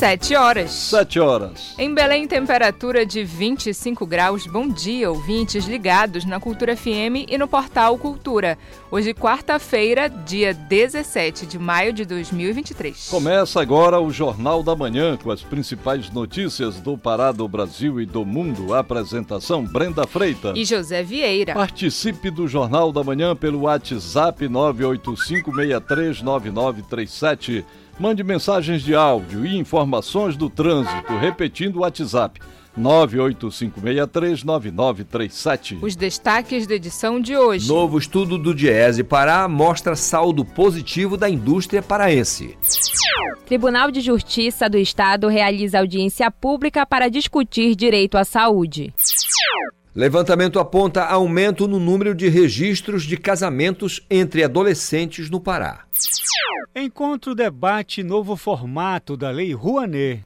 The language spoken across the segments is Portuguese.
Sete horas. Sete horas. Em Belém, temperatura de 25 graus. Bom dia, ouvintes ligados na Cultura FM e no portal Cultura. Hoje, quarta-feira, dia 17 de maio de 2023. Começa agora o Jornal da Manhã com as principais notícias do Pará, do Brasil e do mundo. apresentação Brenda Freitas e José Vieira. Participe do Jornal da Manhã pelo WhatsApp 985639937 Mande mensagens de áudio e informações do trânsito, repetindo o WhatsApp 985639937. Os destaques da edição de hoje. Novo estudo do Diese Pará mostra saldo positivo da indústria paraense. Tribunal de Justiça do Estado realiza audiência pública para discutir direito à saúde. Levantamento aponta aumento no número de registros de casamentos entre adolescentes no Pará. Encontro debate novo formato da Lei Rouanet.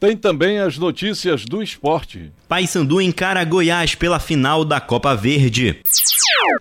Tem também as notícias do esporte. Paysandu encara Goiás pela final da Copa Verde.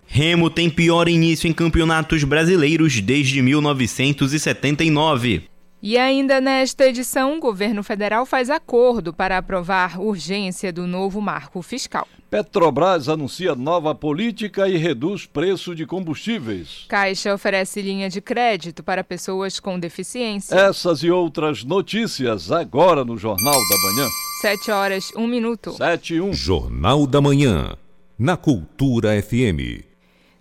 Remo tem pior início em campeonatos brasileiros desde 1979. E ainda nesta edição, o governo federal faz acordo para aprovar urgência do novo marco fiscal. Petrobras anuncia nova política e reduz preço de combustíveis. Caixa oferece linha de crédito para pessoas com deficiência. Essas e outras notícias agora no Jornal da Manhã. Sete horas, um minuto. Sete e um. Jornal da Manhã, na Cultura FM.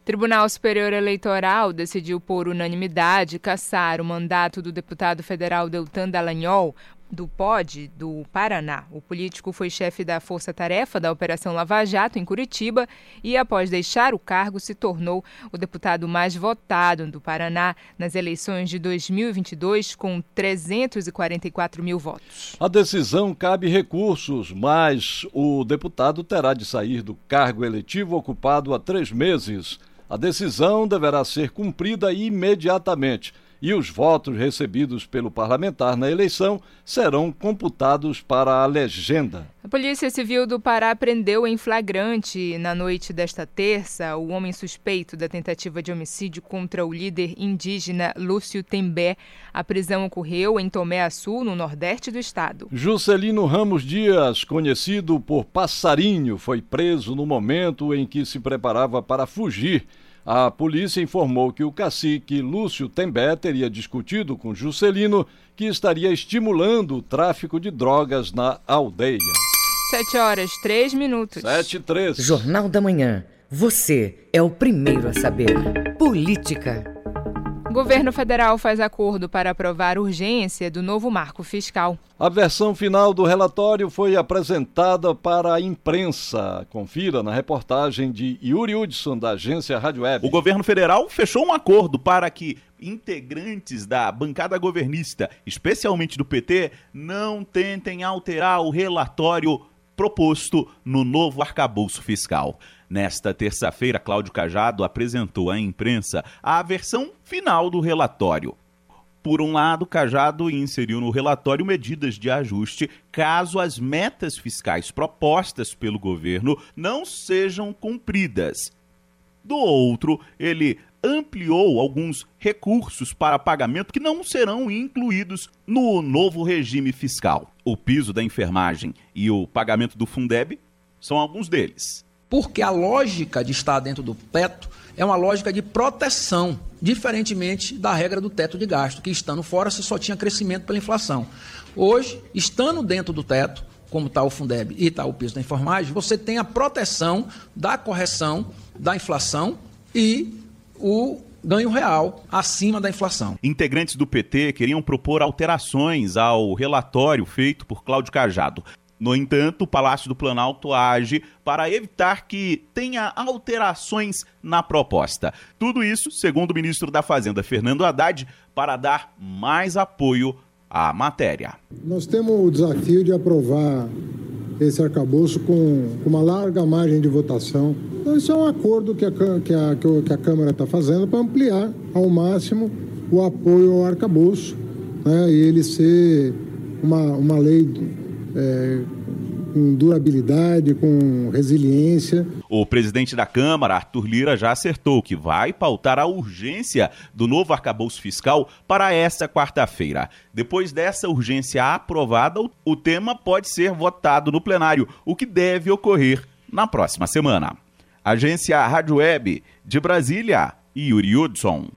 Tribunal Superior Eleitoral decidiu por unanimidade cassar o mandato do deputado federal Deltan Dallagnol do POD do Paraná. O político foi chefe da Força Tarefa da Operação Lava Jato em Curitiba e, após deixar o cargo, se tornou o deputado mais votado do Paraná nas eleições de 2022, com 344 mil votos. A decisão cabe recursos, mas o deputado terá de sair do cargo eletivo ocupado há três meses. A decisão deverá ser cumprida imediatamente e os votos recebidos pelo parlamentar na eleição serão computados para a legenda. A Polícia Civil do Pará prendeu em flagrante na noite desta terça o homem suspeito da tentativa de homicídio contra o líder indígena Lúcio Tembé. A prisão ocorreu em Tomé Açu, no nordeste do estado. Juscelino Ramos Dias, conhecido por Passarinho, foi preso no momento em que se preparava para fugir a polícia informou que o cacique Lúcio Tembé teria discutido com Juscelino que estaria estimulando o tráfico de drogas na aldeia. Sete horas, três minutos. Sete e três. Jornal da Manhã. Você é o primeiro a saber. Política. Governo federal faz acordo para aprovar urgência do novo marco fiscal. A versão final do relatório foi apresentada para a imprensa. Confira na reportagem de Yuri Hudson, da agência Rádio Web. O governo federal fechou um acordo para que integrantes da bancada governista, especialmente do PT, não tentem alterar o relatório proposto no novo arcabouço fiscal. Nesta terça-feira, Cláudio Cajado apresentou à imprensa a versão final do relatório. Por um lado, Cajado inseriu no relatório medidas de ajuste caso as metas fiscais propostas pelo governo não sejam cumpridas. Do outro, ele ampliou alguns recursos para pagamento que não serão incluídos no novo regime fiscal. O piso da enfermagem e o pagamento do Fundeb são alguns deles porque a lógica de estar dentro do teto é uma lógica de proteção, diferentemente da regra do teto de gasto, que estando fora você só tinha crescimento pela inflação. Hoje, estando dentro do teto, como está o Fundeb e está o piso da enfermagem, você tem a proteção da correção da inflação e o ganho real acima da inflação. Integrantes do PT queriam propor alterações ao relatório feito por Cláudio Cajado. No entanto, o Palácio do Planalto age para evitar que tenha alterações na proposta. Tudo isso, segundo o ministro da Fazenda, Fernando Haddad, para dar mais apoio à matéria. Nós temos o desafio de aprovar esse arcabouço com, uma larga margem de votação. Então, isso é um acordo que a, que a, que a Câmara está fazendo para ampliar ao máximo o apoio ao arcabouço né, e ele ser uma, uma lei é, com durabilidade, com resiliência. O presidente da Câmara, Arthur Lira, já acertou que vai pautar a urgência do novo arcabouço fiscal para esta quarta-feira. Depois dessa urgência aprovada, o tema pode ser votado no plenário, o que deve ocorrer na próxima semana. Agência Rádio Web de Brasília, Yuri Hudson.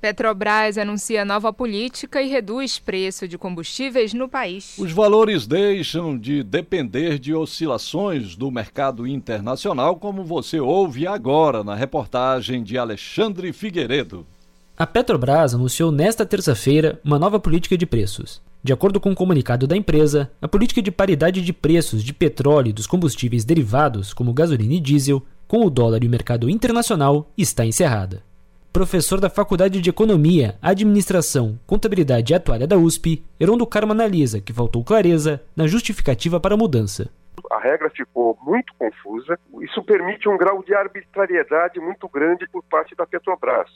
Petrobras anuncia nova política e reduz preço de combustíveis no país. Os valores deixam de depender de oscilações do mercado internacional, como você ouve agora na reportagem de Alexandre Figueiredo. A Petrobras anunciou nesta terça-feira uma nova política de preços. De acordo com o um comunicado da empresa, a política de paridade de preços de petróleo e dos combustíveis derivados, como gasolina e diesel, com o dólar e o mercado internacional, está encerrada professor da Faculdade de Economia, Administração, Contabilidade e Atuária da USP, Heron Carmo analisa que faltou clareza na justificativa para a mudança. A regra ficou muito confusa. Isso permite um grau de arbitrariedade muito grande por parte da Petrobras.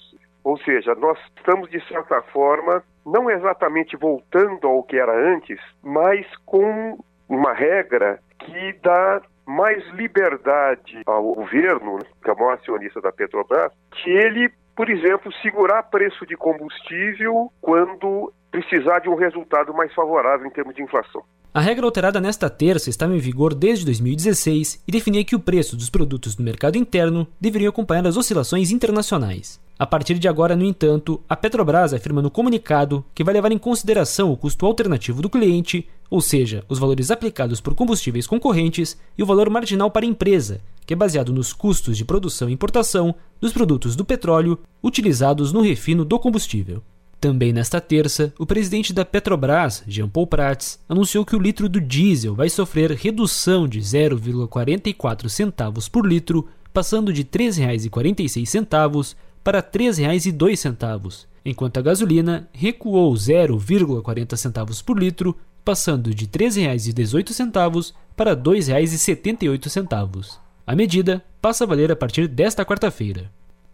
Ou seja, nós estamos, de certa forma, não exatamente voltando ao que era antes, mas com uma regra que dá mais liberdade ao governo, que é o maior acionista da Petrobras, que ele por exemplo, segurar preço de combustível quando precisar de um resultado mais favorável em termos de inflação. A regra alterada nesta terça estava em vigor desde 2016 e definia que o preço dos produtos no mercado interno deveria acompanhar as oscilações internacionais. A partir de agora, no entanto, a Petrobras afirma no comunicado que vai levar em consideração o custo alternativo do cliente, ou seja, os valores aplicados por combustíveis concorrentes e o valor marginal para a empresa, que é baseado nos custos de produção e importação dos produtos do petróleo utilizados no refino do combustível. Também nesta terça, o presidente da Petrobras, Jean Paul Prats, anunciou que o litro do diesel vai sofrer redução de 0,44 centavos por litro, passando de R$ 3,46 para R$ 3,02, enquanto a gasolina recuou 0,40 centavos por litro, passando de R$ 3,18 para R$ 2,78. A medida passa a valer a partir desta quarta-feira.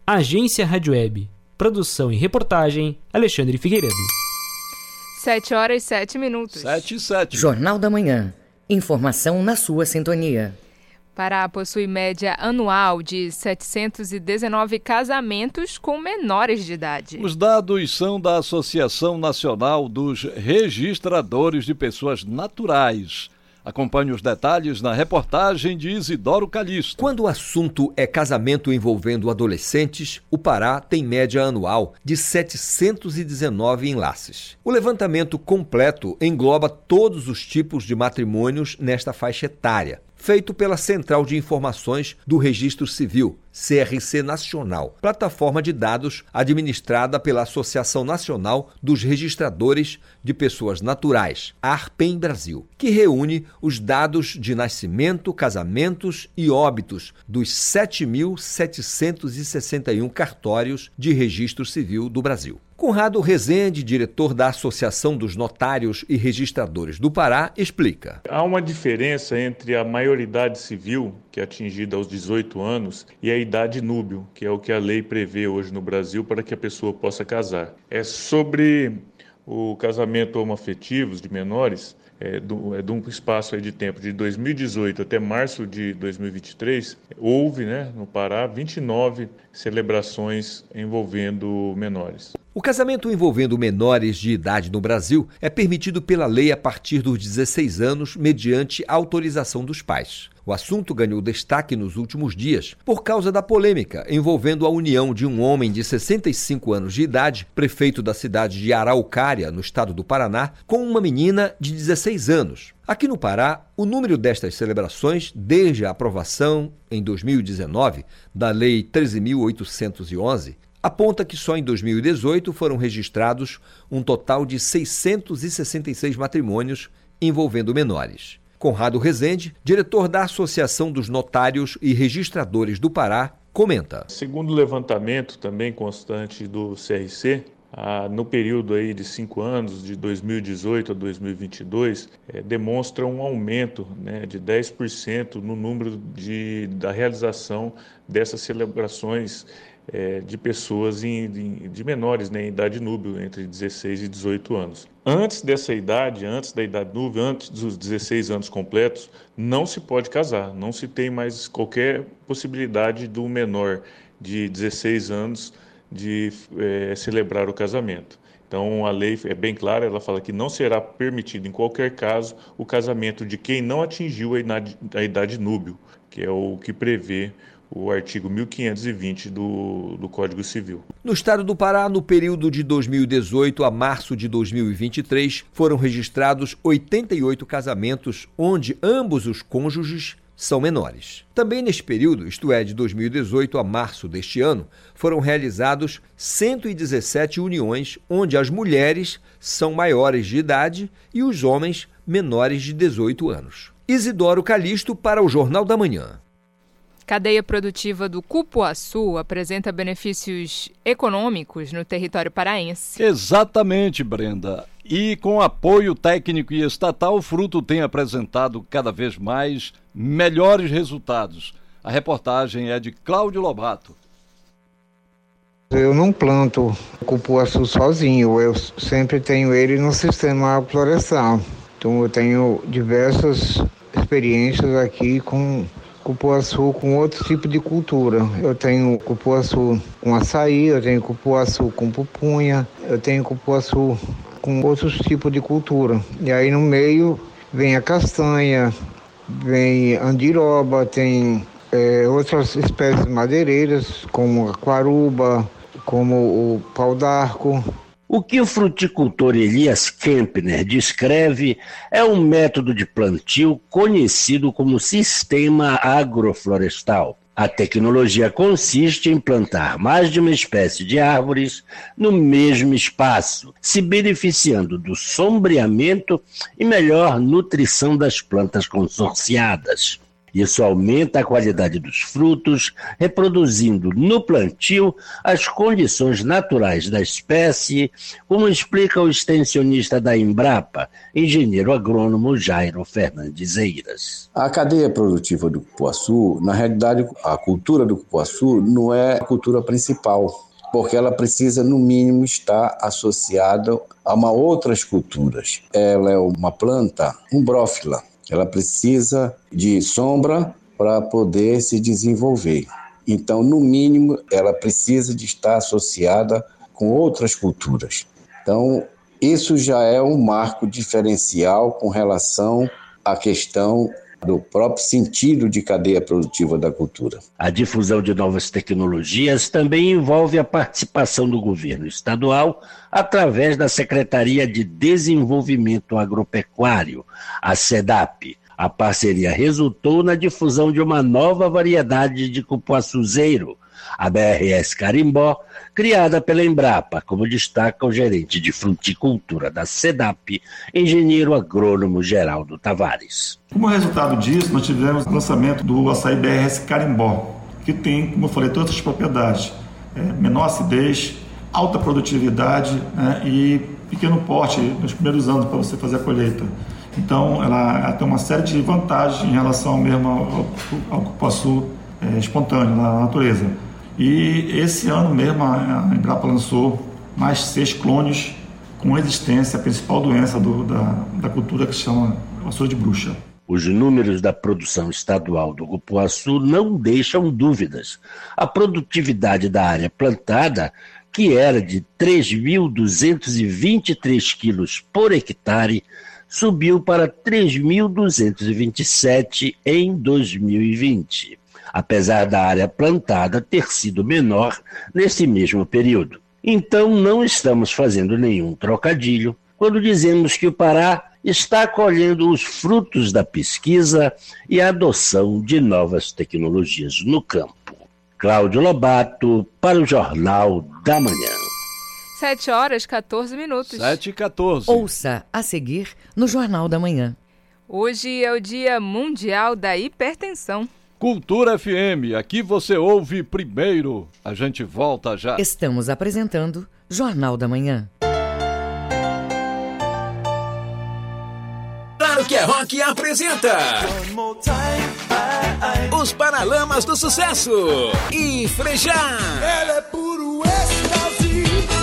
Agência Rádio Web. Produção e reportagem, Alexandre Figueiredo. 7 horas e 7 minutos. 7 e 7. Jornal da Manhã. Informação na sua sintonia. Pará possui média anual de 719 casamentos com menores de idade. Os dados são da Associação Nacional dos Registradores de Pessoas Naturais. Acompanhe os detalhes na reportagem de Isidoro Calixto. Quando o assunto é casamento envolvendo adolescentes, o Pará tem média anual de 719 enlaces. O levantamento completo engloba todos os tipos de matrimônios nesta faixa etária, feito pela Central de Informações do Registro Civil, CRC Nacional, plataforma de dados administrada pela Associação Nacional dos Registradores de Pessoas Naturais, ARPEM Brasil, que reúne os dados de nascimento, casamentos e óbitos dos 7.761 cartórios de registro civil do Brasil. Conrado Rezende, diretor da Associação dos Notários e Registradores do Pará, explica. Há uma diferença entre a maioridade civil, que é atingida aos 18 anos, e a idade núbio, que é o que a lei prevê hoje no Brasil para que a pessoa possa casar. É sobre o casamento homoafetivos de menores, é, do, é, de um espaço de tempo de 2018 até março de 2023, houve né, no Pará 29 celebrações envolvendo menores. O casamento envolvendo menores de idade no Brasil é permitido pela lei a partir dos 16 anos, mediante autorização dos pais. O assunto ganhou destaque nos últimos dias por causa da polêmica envolvendo a união de um homem de 65 anos de idade, prefeito da cidade de Araucária, no estado do Paraná, com uma menina de 16 anos. Aqui no Pará, o número destas celebrações, desde a aprovação em 2019 da Lei 13.811, aponta que só em 2018 foram registrados um total de 666 matrimônios envolvendo menores. Conrado Rezende, diretor da Associação dos Notários e Registradores do Pará, comenta. Segundo o levantamento também constante do CRC, no período aí de cinco anos, de 2018 a 2022, é, demonstra um aumento né, de 10% no número de, da realização dessas celebrações é, de pessoas em, de, de menores, né, em idade núbio, entre 16 e 18 anos. Antes dessa idade, antes da idade núbio, antes dos 16 anos completos, não se pode casar, não se tem mais qualquer possibilidade do menor de 16 anos de é, celebrar o casamento. Então a lei é bem clara, ela fala que não será permitido em qualquer caso o casamento de quem não atingiu a idade, a idade núbio, que é o que prevê o artigo 1520 do, do Código Civil. No estado do Pará, no período de 2018 a março de 2023, foram registrados 88 casamentos onde ambos os cônjuges são menores. Também neste período, isto é, de 2018 a março deste ano, foram realizados 117 uniões onde as mulheres são maiores de idade e os homens menores de 18 anos. Isidoro Calixto para o Jornal da Manhã. Cadeia produtiva do cupuaçu apresenta benefícios econômicos no território paraense. Exatamente, Brenda. E com apoio técnico e estatal, o fruto tem apresentado cada vez mais melhores resultados. A reportagem é de Cláudio Lobato. Eu não planto cupuaçu sozinho, eu sempre tenho ele no sistema agroflorestal. Então eu tenho diversas experiências aqui com cupuaçu com outro tipo de cultura. Eu tenho cupuaçu com açaí, eu tenho cupuaçu com pupunha, eu tenho cupuaçu com outros tipos de cultura. E aí no meio vem a castanha, vem andiroba, tem é, outras espécies madeireiras, como a quaruba, como o pau d'arco. O que o fruticultor Elias Kempner descreve é um método de plantio conhecido como sistema agroflorestal. A tecnologia consiste em plantar mais de uma espécie de árvores no mesmo espaço, se beneficiando do sombreamento e melhor nutrição das plantas consorciadas. Isso aumenta a qualidade dos frutos, reproduzindo no plantio as condições naturais da espécie, como explica o extensionista da Embrapa, engenheiro agrônomo Jairo Fernandes Eiras. A cadeia produtiva do cupuaçu, na realidade, a cultura do cupuaçu não é a cultura principal, porque ela precisa, no mínimo, estar associada a uma outras culturas. Ela é uma planta umbrófila, ela precisa de sombra para poder se desenvolver. Então, no mínimo, ela precisa de estar associada com outras culturas. Então, isso já é um marco diferencial com relação à questão do próprio sentido de cadeia produtiva da cultura. A difusão de novas tecnologias também envolve a participação do governo estadual através da Secretaria de Desenvolvimento Agropecuário, a SEDAP. A parceria resultou na difusão de uma nova variedade de cupuaçuzeiro, a BRS Carimbó, criada pela Embrapa, como destaca o gerente de fruticultura da SEDAP, engenheiro agrônomo Geraldo Tavares. Como resultado disso, nós tivemos o lançamento do açaí BRS Carimbó, que tem, como eu falei, todas as propriedades. É, menor acidez, alta produtividade né, e pequeno porte nos primeiros anos para você fazer a colheita. Então, ela, ela, tem uma série de vantagens em relação mesmo ao, ao cupuaçu é, espontâneo na natureza. E esse ano mesmo a Embrapa lançou mais seis clones com existência, a principal doença do, da, da cultura que se chama vassoura de bruxa. Os números da produção estadual do cupuaçu não deixam dúvidas. A produtividade da área plantada, que era de 3.223 quilos por hectare, subiu para 3.227 em 2020, apesar da área plantada ter sido menor nesse mesmo período. Então, não estamos fazendo nenhum trocadilho quando dizemos que o Pará está colhendo os frutos da pesquisa e a adoção de novas tecnologias no campo. Cláudio Lobato, para o Jornal da Manhã. 7 horas 14 minutos. 7 e 14. Ouça a seguir no Jornal da Manhã. Hoje é o Dia Mundial da Hipertensão. Cultura FM, aqui você ouve primeiro. A gente volta já. Estamos apresentando Jornal da Manhã. Claro que é Rock apresenta Os Paralamas do Sucesso e Frejá. Ela é puro.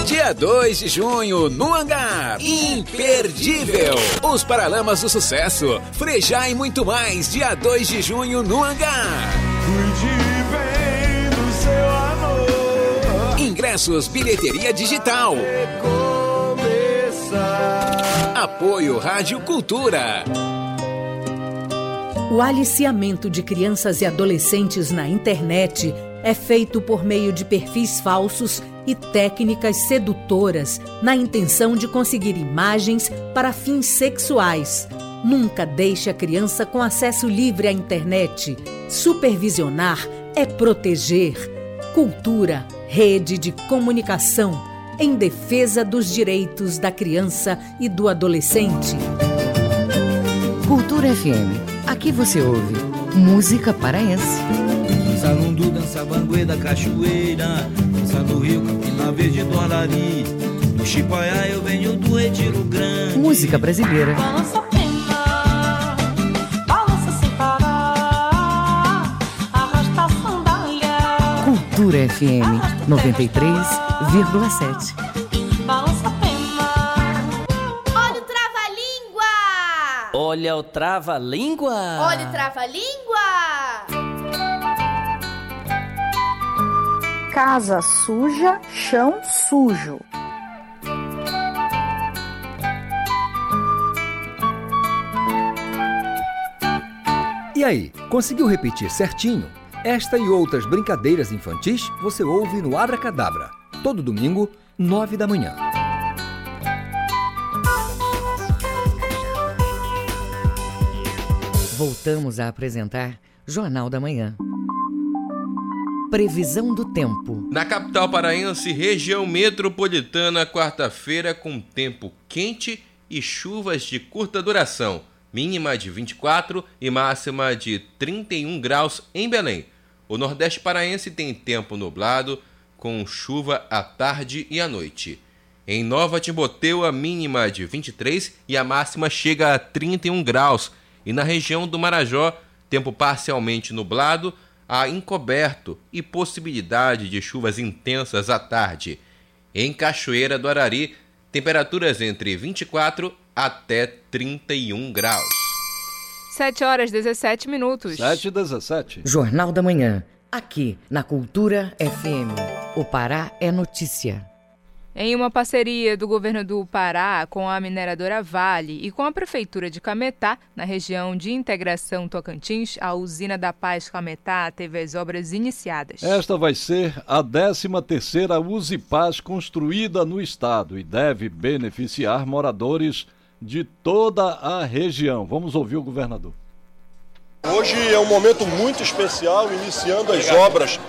Dia 2 de junho, no Hangar. Imperdível. Os Paralamas do Sucesso, Frejá e muito mais. Dia 2 de junho, no Hangar. Cuide bem do seu amor. Ingressos, bilheteria digital. Apoio Rádio Cultura. O aliciamento de crianças e adolescentes na internet é feito por meio de perfis falsos e técnicas sedutoras na intenção de conseguir imagens para fins sexuais. Nunca deixe a criança com acesso livre à internet. Supervisionar é proteger. Cultura, rede de comunicação em defesa dos direitos da criança e do adolescente. Cultura FM. Aqui você ouve música paraense. Salundu dança banguê da cachoeira, dança no rio Campina Verde do Arari. Do Chipaiá eu venho do Retiro Grande. Música brasileira. Balança pena, balança sem parar, arrasta a sandália. Cultura FM 93,7. Balança pena. Olha o trava-língua! Olha o trava-língua. Olha o trava-língua! Casa suja, chão sujo. E aí, conseguiu repetir certinho? Esta e outras brincadeiras infantis você ouve no Abra Cadabra, todo domingo, nove da manhã. Voltamos a apresentar Jornal da Manhã. Previsão do tempo. Na capital paraense, região metropolitana, quarta-feira com tempo quente e chuvas de curta duração, mínima de 24 e máxima de 31 graus em Belém. O Nordeste paraense tem tempo nublado, com chuva à tarde e à noite. Em Nova Timboteu, a mínima de 23 e a máxima chega a 31 graus. E na região do Marajó, tempo parcialmente nublado, a encoberto e possibilidade de chuvas intensas à tarde. Em Cachoeira do Arari, temperaturas entre 24 até 31 graus. 7 horas 17 minutos. 7 e 17. Jornal da Manhã. Aqui na Cultura FM. O Pará é notícia. Em uma parceria do governo do Pará com a mineradora Vale e com a prefeitura de Cametá, na região de integração Tocantins, a usina da Paz Cametá teve as obras iniciadas. Esta vai ser a 13ª Uzi Paz construída no estado e deve beneficiar moradores de toda a região. Vamos ouvir o governador. Hoje é um momento muito especial, iniciando as obras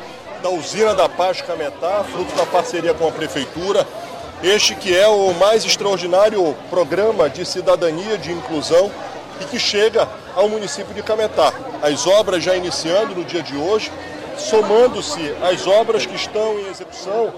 da usina da Paz Cametá, fruto da parceria com a prefeitura. Este que é o mais extraordinário programa de cidadania, de inclusão e que chega ao município de Cametá. As obras já iniciando no dia de hoje, somando-se às obras que estão em execução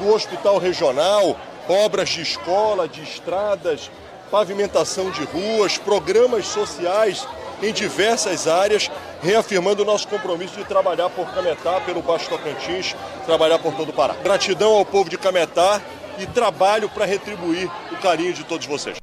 do Hospital Regional, obras de escola, de estradas, pavimentação de ruas, programas sociais em diversas áreas, reafirmando o nosso compromisso de trabalhar por Cametá, pelo Baixo Tocantins, trabalhar por todo o Pará. Gratidão ao povo de Cametá e trabalho para retribuir o carinho de todos vocês.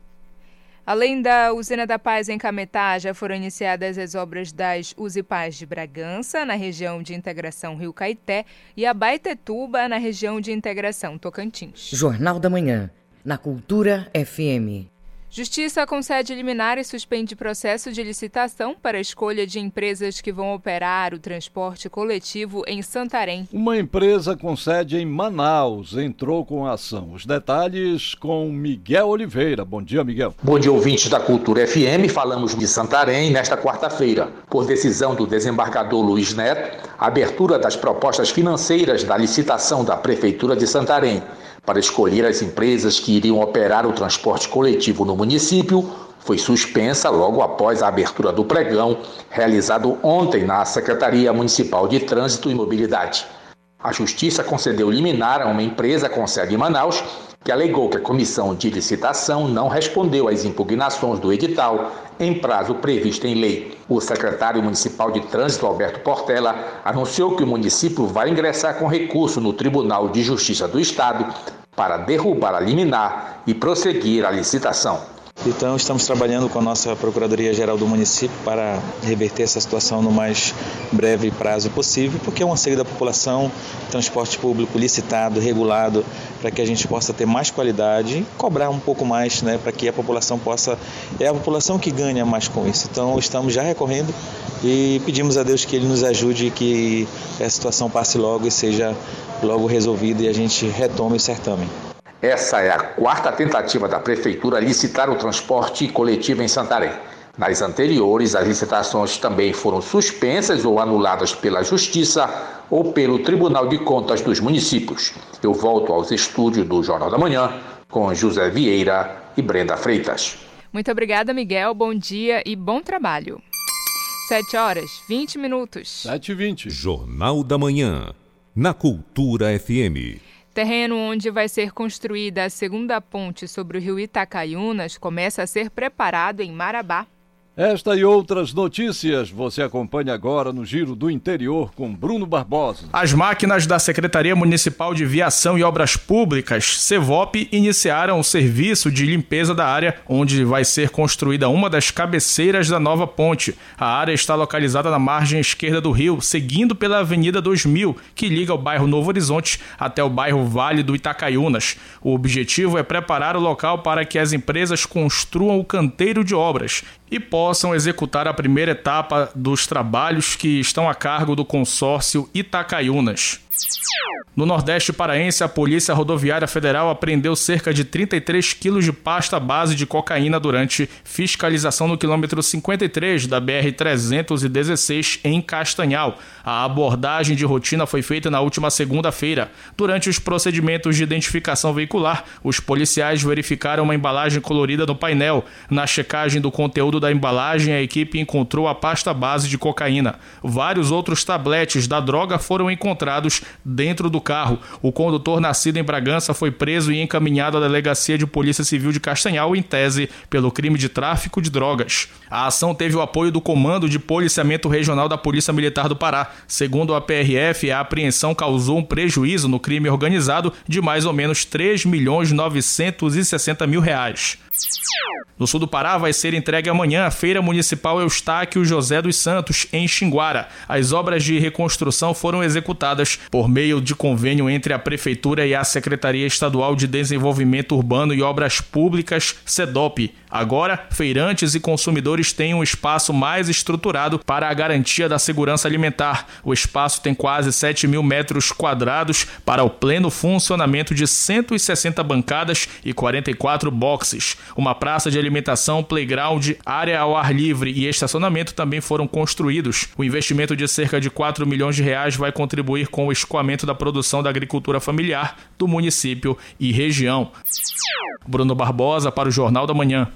Além da Usina da Paz em Cametá, já foram iniciadas as obras das Usipaz de Bragança, na região de integração Rio Caeté, e a Baitetuba, na região de integração Tocantins. Jornal da Manhã, na Cultura FM. Justiça concede liminar e suspende processo de licitação para a escolha de empresas que vão operar o transporte coletivo em Santarém. Uma empresa com sede em Manaus entrou com a ação. Os detalhes com Miguel Oliveira. Bom dia, Miguel. Bom dia, ouvintes da Cultura FM. Falamos de Santarém nesta quarta-feira. Por decisão do desembargador Luiz Neto, a abertura das propostas financeiras da licitação da Prefeitura de Santarém para escolher as empresas que iriam operar o transporte coletivo no município foi suspensa logo após a abertura do pregão, realizado ontem na Secretaria Municipal de Trânsito e Mobilidade. A Justiça concedeu liminar a uma empresa com sede em Manaus que alegou que a comissão de licitação não respondeu às impugnações do edital em prazo previsto em lei. O secretário municipal de Trânsito, Alberto Portela, anunciou que o município vai ingressar com recurso no Tribunal de Justiça do Estado para derrubar a liminar e prosseguir a licitação. Então, estamos trabalhando com a nossa Procuradoria-Geral do município para reverter essa situação no mais breve prazo possível, porque é um anseio da população, transporte público licitado, regulado, para que a gente possa ter mais qualidade e cobrar um pouco mais, né, para que a população possa. É a população que ganha mais com isso. Então, estamos já recorrendo e pedimos a Deus que Ele nos ajude e que a situação passe logo e seja logo resolvida e a gente retome o certame. Essa é a quarta tentativa da Prefeitura licitar o transporte coletivo em Santarém. Nas anteriores, as licitações também foram suspensas ou anuladas pela Justiça ou pelo Tribunal de Contas dos municípios. Eu volto aos estúdios do Jornal da Manhã com José Vieira e Brenda Freitas. Muito obrigada, Miguel. Bom dia e bom trabalho. 7 horas, 20 minutos. 7 e 20. Jornal da Manhã, na Cultura FM. Terreno onde vai ser construída a segunda ponte sobre o rio Itacaiunas começa a ser preparado em Marabá. Esta e outras notícias você acompanha agora no Giro do Interior com Bruno Barbosa. As máquinas da Secretaria Municipal de Viação e Obras Públicas, CEVOP, iniciaram o serviço de limpeza da área onde vai ser construída uma das cabeceiras da nova ponte. A área está localizada na margem esquerda do rio, seguindo pela Avenida 2000, que liga o bairro Novo Horizonte até o bairro Vale do Itacaiunas. O objetivo é preparar o local para que as empresas construam o canteiro de obras e possam executar a primeira etapa dos trabalhos que estão a cargo do consórcio Itacaiunas. No Nordeste Paraense, a Polícia Rodoviária Federal apreendeu cerca de 33 quilos de pasta base de cocaína durante fiscalização no quilômetro 53 da BR-316 em Castanhal. A abordagem de rotina foi feita na última segunda-feira. Durante os procedimentos de identificação veicular, os policiais verificaram uma embalagem colorida no painel. Na checagem do conteúdo da embalagem, a equipe encontrou a pasta base de cocaína. Vários outros tabletes da droga foram encontrados dentro do carro. O condutor, nascido em Bragança, foi preso e encaminhado à Delegacia de Polícia Civil de Castanhal, em tese, pelo crime de tráfico de drogas. A ação teve o apoio do Comando de Policiamento Regional da Polícia Militar do Pará. Segundo a PRF, a apreensão causou um prejuízo no crime organizado de mais ou menos 3 milhões 960 mil reais. No sul do Pará vai ser entregue amanhã a Feira Municipal Eustáquio José dos Santos, em Xinguara. As obras de reconstrução foram executadas por meio de convênio entre a Prefeitura e a Secretaria Estadual de Desenvolvimento Urbano e Obras Públicas, SEDOP. Agora, feirantes e consumidores têm um espaço mais estruturado para a garantia da segurança alimentar. O espaço tem quase 7 mil metros quadrados para o pleno funcionamento de 160 bancadas e 44 boxes. Uma praça de alimentação, playground, área ao ar livre e estacionamento também foram construídos. O investimento de cerca de 4 milhões de reais vai contribuir com o escoamento da produção da agricultura familiar do município e região. Bruno Barbosa para o Jornal da Manhã.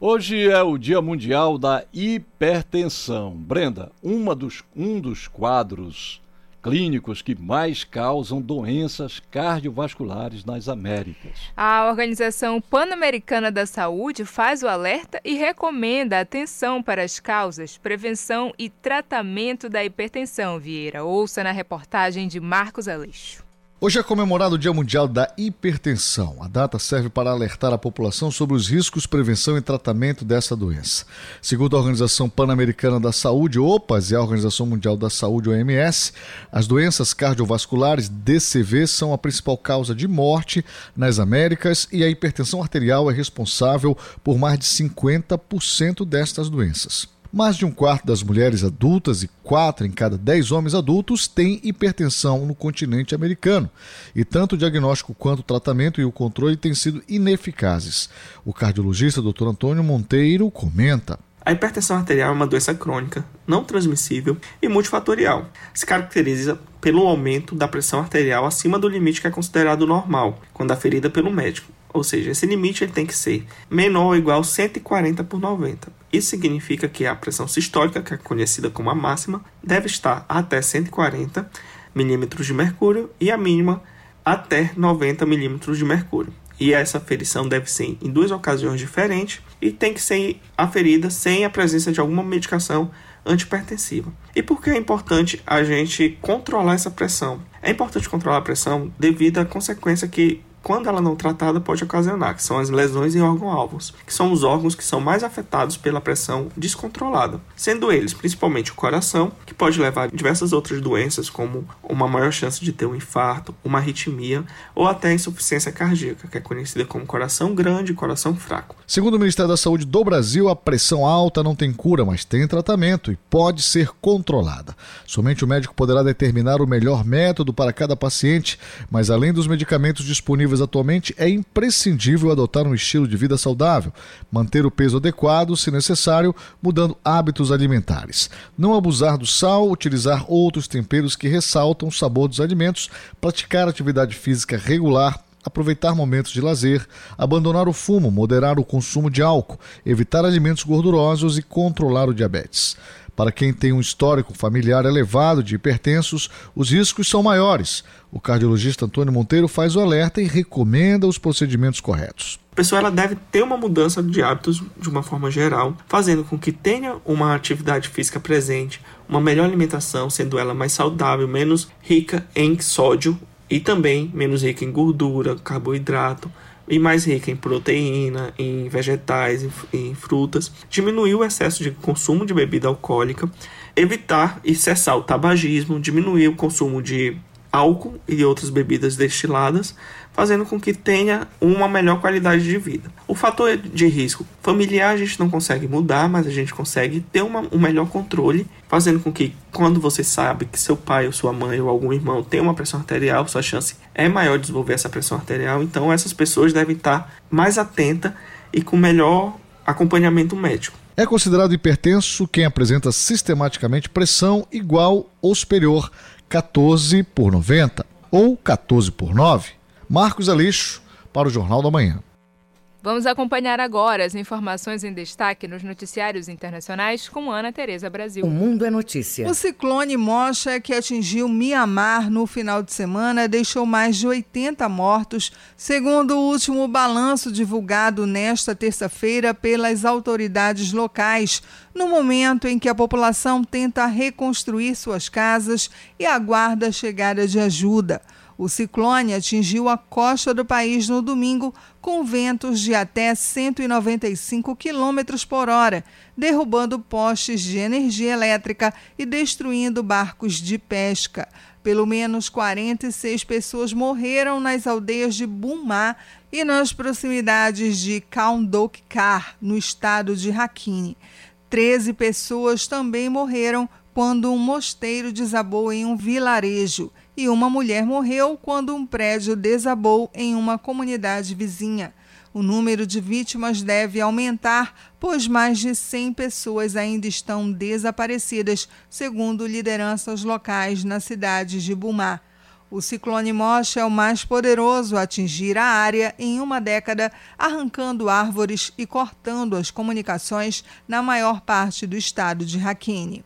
Hoje é o Dia Mundial da Hipertensão. Brenda, uma dos, um dos quadros clínicos que mais causam doenças cardiovasculares nas Américas. A Organização Pan-Americana da Saúde faz o alerta e recomenda atenção para as causas, prevenção e tratamento da hipertensão. Vieira, ouça na reportagem de Marcos Aleixo. Hoje é comemorado o Dia Mundial da Hipertensão. A data serve para alertar a população sobre os riscos, prevenção e tratamento dessa doença. Segundo a Organização Pan-Americana da Saúde, OPAS, e a Organização Mundial da Saúde, OMS, as doenças cardiovasculares, DCV, são a principal causa de morte nas Américas e a hipertensão arterial é responsável por mais de 50% destas doenças. Mais de um quarto das mulheres adultas e quatro em cada dez homens adultos têm hipertensão no continente americano. E tanto o diagnóstico quanto o tratamento e o controle têm sido ineficazes. O cardiologista Dr. Antônio Monteiro comenta. A hipertensão arterial é uma doença crônica, não transmissível e multifatorial. Se caracteriza pelo aumento da pressão arterial acima do limite que é considerado normal, quando aferida pelo médico. Ou seja, esse limite ele tem que ser menor ou igual a 140 por 90. Isso significa que a pressão sistólica, que é conhecida como a máxima, deve estar até 140 milímetros de mercúrio e a mínima até 90 milímetros de mercúrio. E essa aferição deve ser em duas ocasiões diferentes e tem que ser aferida sem a presença de alguma medicação antipertensiva. E por que é importante a gente controlar essa pressão? É importante controlar a pressão devido à consequência que quando ela não tratada, pode ocasionar, que são as lesões em órgão-alvos, que são os órgãos que são mais afetados pela pressão descontrolada, sendo eles principalmente o coração, que pode levar a diversas outras doenças, como uma maior chance de ter um infarto, uma arritmia ou até insuficiência cardíaca, que é conhecida como coração grande e coração fraco. Segundo o Ministério da Saúde do Brasil, a pressão alta não tem cura, mas tem tratamento e pode ser controlada. Somente o médico poderá determinar o melhor método para cada paciente, mas além dos medicamentos disponíveis atualmente, é imprescindível adotar um estilo de vida saudável, manter o peso adequado, se necessário, mudando hábitos alimentares. Não abusar do sal, utilizar outros temperos que ressaltam o sabor dos alimentos, praticar atividade física regular, aproveitar momentos de lazer, abandonar o fumo, moderar o consumo de álcool, evitar alimentos gordurosos e controlar o diabetes. Para quem tem um histórico familiar elevado de hipertensos, os riscos são maiores. O cardiologista Antônio Monteiro faz o alerta e recomenda os procedimentos corretos. A pessoa ela deve ter uma mudança de hábitos de uma forma geral, fazendo com que tenha uma atividade física presente, uma melhor alimentação, sendo ela mais saudável, menos rica em sódio e também menos rica em gordura, carboidrato e mais rica em proteína, em vegetais, em, em frutas, diminuir o excesso de consumo de bebida alcoólica, evitar e cessar o tabagismo, diminuir o consumo de álcool e outras bebidas destiladas, fazendo com que tenha uma melhor qualidade de vida. O fator de risco familiar a gente não consegue mudar, mas a gente consegue ter uma, um melhor controle, fazendo com que quando você sabe que seu pai ou sua mãe ou algum irmão tem uma pressão arterial, sua chance é maior de desenvolver essa pressão arterial, então essas pessoas devem estar mais atentas e com melhor acompanhamento médico. É considerado hipertenso quem apresenta sistematicamente pressão igual ou superior 14 por 90 ou 14 por 9. Marcos Alixo para o Jornal da Manhã. Vamos acompanhar agora as informações em destaque nos noticiários internacionais com Ana Tereza Brasil. O Mundo é Notícia. O ciclone Mocha, que atingiu Mianmar no final de semana, deixou mais de 80 mortos, segundo o último balanço divulgado nesta terça-feira pelas autoridades locais, no momento em que a população tenta reconstruir suas casas e aguarda a chegada de ajuda. O ciclone atingiu a costa do país no domingo com ventos de até 195 km por hora, derrubando postes de energia elétrica e destruindo barcos de pesca. Pelo menos 46 pessoas morreram nas aldeias de Bumá e nas proximidades de Kaundokar, no estado de Rakhine. Treze pessoas também morreram quando um mosteiro desabou em um vilarejo e uma mulher morreu quando um prédio desabou em uma comunidade vizinha. O número de vítimas deve aumentar, pois mais de 100 pessoas ainda estão desaparecidas, segundo lideranças locais na cidade de Bumá. O ciclone Mocha é o mais poderoso a atingir a área em uma década, arrancando árvores e cortando as comunicações na maior parte do estado de Rakhine.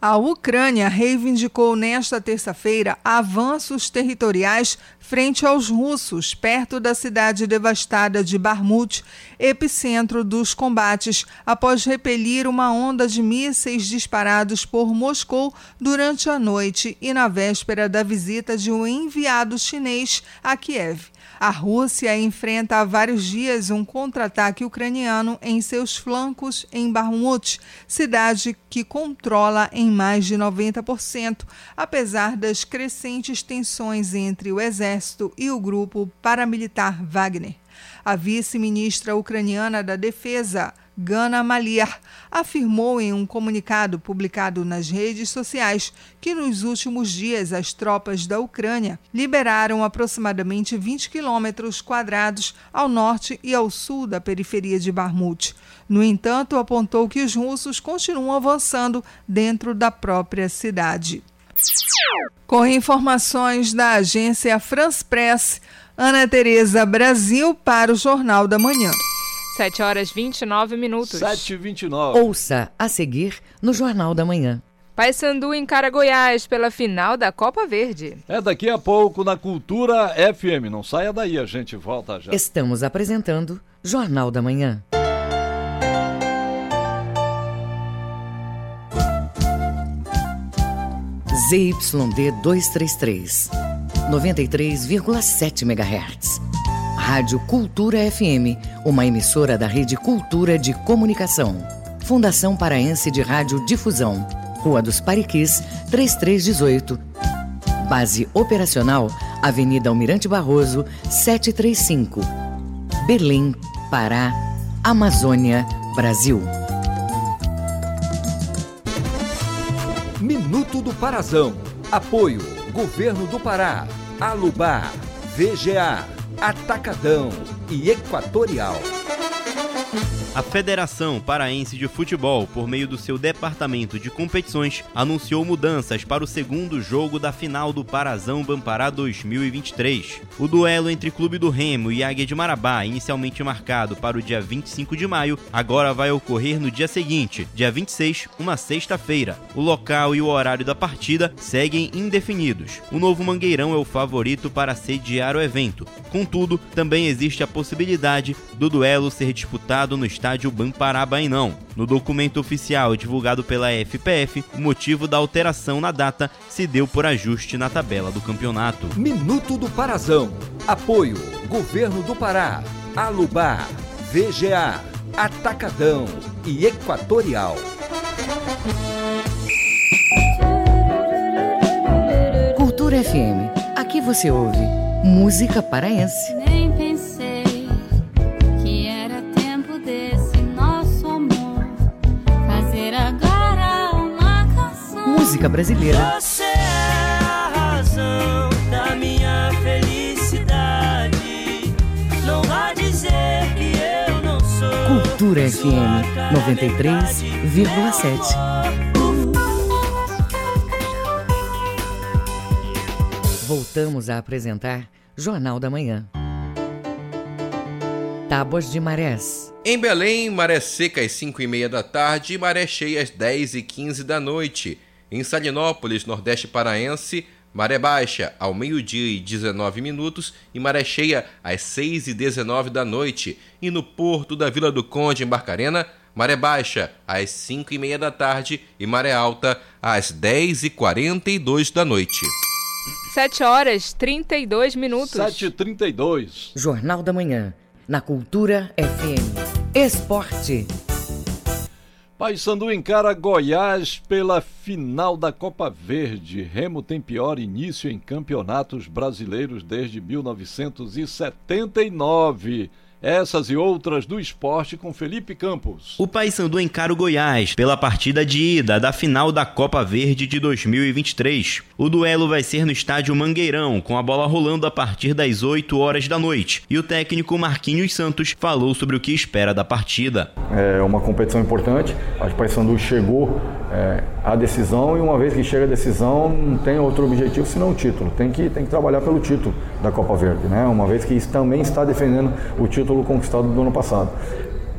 A Ucrânia reivindicou nesta terça-feira avanços territoriais frente aos russos, perto da cidade devastada de Barmut, epicentro dos combates, após repelir uma onda de mísseis disparados por Moscou durante a noite e na véspera da visita de um enviado chinês a Kiev. A Rússia enfrenta há vários dias um contra-ataque ucraniano em seus flancos em Bakhmut, cidade que controla em mais de 90%, apesar das crescentes tensões entre o exército e o grupo paramilitar Wagner. A vice-ministra ucraniana da Defesa, Gana Maliar, afirmou em um comunicado publicado nas redes sociais que nos últimos dias as tropas da Ucrânia liberaram aproximadamente 20 quilômetros quadrados ao norte e ao sul da periferia de Barmut. No entanto, apontou que os russos continuam avançando dentro da própria cidade. Com informações da agência France Press, Ana Tereza Brasil para o Jornal da Manhã. 7 horas 29 minutos. 7 e 29. Ouça a seguir no Jornal da Manhã. Paysandu encara Goiás pela final da Copa Verde. É daqui a pouco na Cultura FM. Não saia daí, a gente volta já. Estamos apresentando Jornal da Manhã. ZYD 233, 93,7 MHz. Rádio Cultura FM, uma emissora da Rede Cultura de Comunicação. Fundação Paraense de Rádio Difusão. Rua dos Pariquis, 3318. Base operacional, Avenida Almirante Barroso, 735. Berlim, Pará, Amazônia, Brasil. Minuto do Parazão. Apoio: Governo do Pará, Alubar, VGA, Atacadão e Equatorial. A Federação Paraense de Futebol, por meio do seu departamento de competições, anunciou mudanças para o segundo jogo da final do Parazão Bampará 2023. O duelo entre Clube do Remo e Águia de Marabá, inicialmente marcado para o dia 25 de maio, agora vai ocorrer no dia seguinte, dia 26, uma sexta-feira. O local e o horário da partida seguem indefinidos. O novo Mangueirão é o favorito para sediar o evento. Contudo, também existe a possibilidade do duelo ser disputado no estádio estádio Bamparabainão. No documento oficial divulgado pela FPF, o motivo da alteração na data se deu por ajuste na tabela do campeonato. Minuto do Parazão. Apoio: Governo do Pará, Alubar, VGA, Atacadão e Equatorial. Cultura FM. Aqui você ouve música paraense. Música brasileira. Você é a razão da minha felicidade. Não vá dizer que eu não sou. Cultura FM 93,7. Voltamos a apresentar Jornal da Manhã. Tábuas de Marés. Em Belém, maré seca às 5 e meia da tarde e maré cheia às 10 e 15 da noite. Em Salinópolis, Nordeste Paraense, maré baixa ao meio-dia e 19 minutos e maré cheia às 6 e 19 da noite. E no porto da Vila do Conde, em Barcarena, maré baixa às 5 e meia da tarde e maré alta às 10 e 42 da noite. 7 horas 32 minutos. 7h32. Jornal da Manhã. Na Cultura FM. Esporte. Paysandu encara Goiás pela final da Copa Verde. Remo tem pior início em campeonatos brasileiros desde 1979. Essas e outras do esporte com Felipe Campos. O Paysandu encara o Goiás pela partida de ida da final da Copa Verde de 2023. O duelo vai ser no estádio Mangueirão, com a bola rolando a partir das 8 horas da noite. E o técnico Marquinhos Santos falou sobre o que espera da partida. É uma competição importante. Acho que o Paysandu chegou é, à decisão e uma vez que chega à decisão não tem outro objetivo senão o título. Tem que, tem que trabalhar pelo título da Copa Verde, né? Uma vez que isso também está defendendo o título conquistado do ano passado.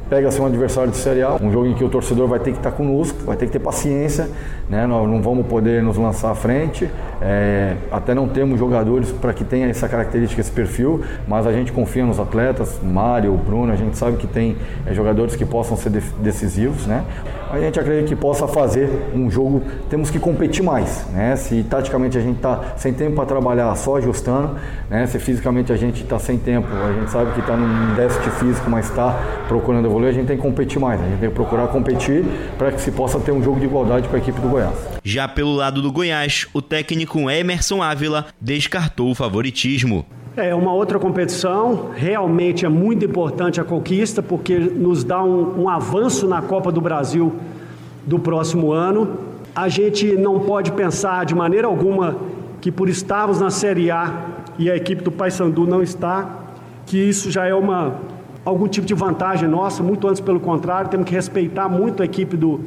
Pega-se um adversário de Série A, um jogo em que o torcedor vai ter que estar conosco, vai ter que ter paciência, né? nós não vamos poder nos lançar à frente, é, até não temos jogadores para que tenha essa característica, esse perfil, mas a gente confia nos atletas, Mário, Bruno, a gente sabe que tem é, jogadores que possam ser de- decisivos, né? A gente acredita que possa fazer um jogo, temos que competir mais, né? Se taticamente a gente está sem tempo para trabalhar, só ajustando, né? Se fisicamente a gente está sem tempo, a gente sabe que está num déficit físico, mas está procurando evoluir, a gente tem que competir mais, a gente tem que procurar competir para que se possa ter um jogo de igualdade para a equipe do Goiás. Já pelo lado do Goiás, o técnico Emerson Ávila descartou o favoritismo. É uma outra competição, realmente é muito importante a conquista, porque nos dá um, um avanço na Copa do Brasil do próximo ano. A gente não pode pensar de maneira alguma que por estarmos na Série A e a equipe do Paysandu não está, que isso já é uma, algum tipo de vantagem nossa, muito antes pelo contrário, temos que respeitar muito a equipe do,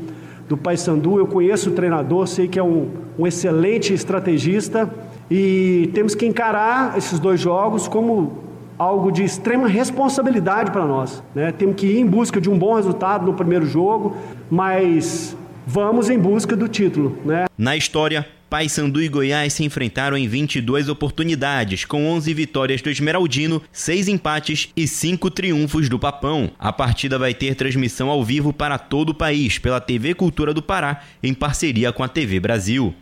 do Paysandu. Eu conheço o treinador, sei que é um, um excelente estrategista e temos que encarar esses dois jogos como algo de extrema responsabilidade para nós. Né? Temos que ir em busca de um bom resultado no primeiro jogo, mas vamos em busca do título, né? Na história, Paysandu e Goiás se enfrentaram em 22 oportunidades, com 11 vitórias do Esmeraldino, 6 empates e 5 triunfos do Papão. A partida vai ter transmissão ao vivo para todo o país pela TV Cultura do Pará, em parceria com a TV Brasil.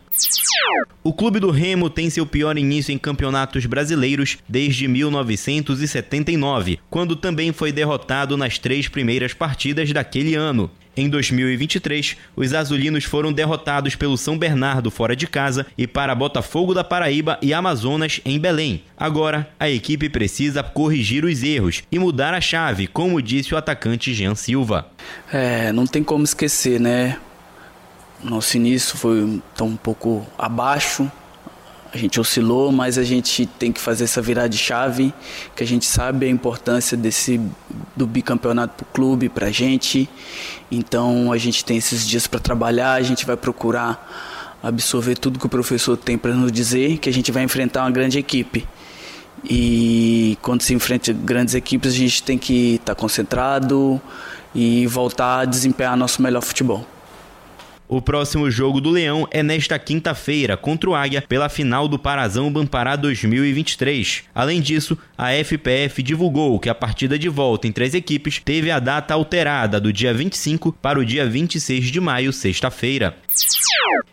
O Clube do Remo tem seu pior início em campeonatos brasileiros desde 1979, quando também foi derrotado nas três primeiras partidas daquele ano. Em 2023, os azulinos foram derrotados pelo São Bernardo fora de casa e para Botafogo da Paraíba e Amazonas em Belém. Agora, a equipe precisa corrigir os erros e mudar a chave, como disse o atacante Jean Silva. É, não tem como esquecer, né? Nosso início foi tão um pouco abaixo, a gente oscilou, mas a gente tem que fazer essa virada de chave, que a gente sabe a importância desse do bicampeonato para o clube, para a gente. Então a gente tem esses dias para trabalhar, a gente vai procurar absorver tudo que o professor tem para nos dizer, que a gente vai enfrentar uma grande equipe. E quando se enfrenta grandes equipes, a gente tem que estar tá concentrado e voltar a desempenhar nosso melhor futebol. O próximo jogo do Leão é nesta quinta-feira contra o Águia pela final do Parazão Bampará 2023. Além disso, a FPF divulgou que a partida de volta entre as equipes teve a data alterada do dia 25 para o dia 26 de maio, sexta-feira.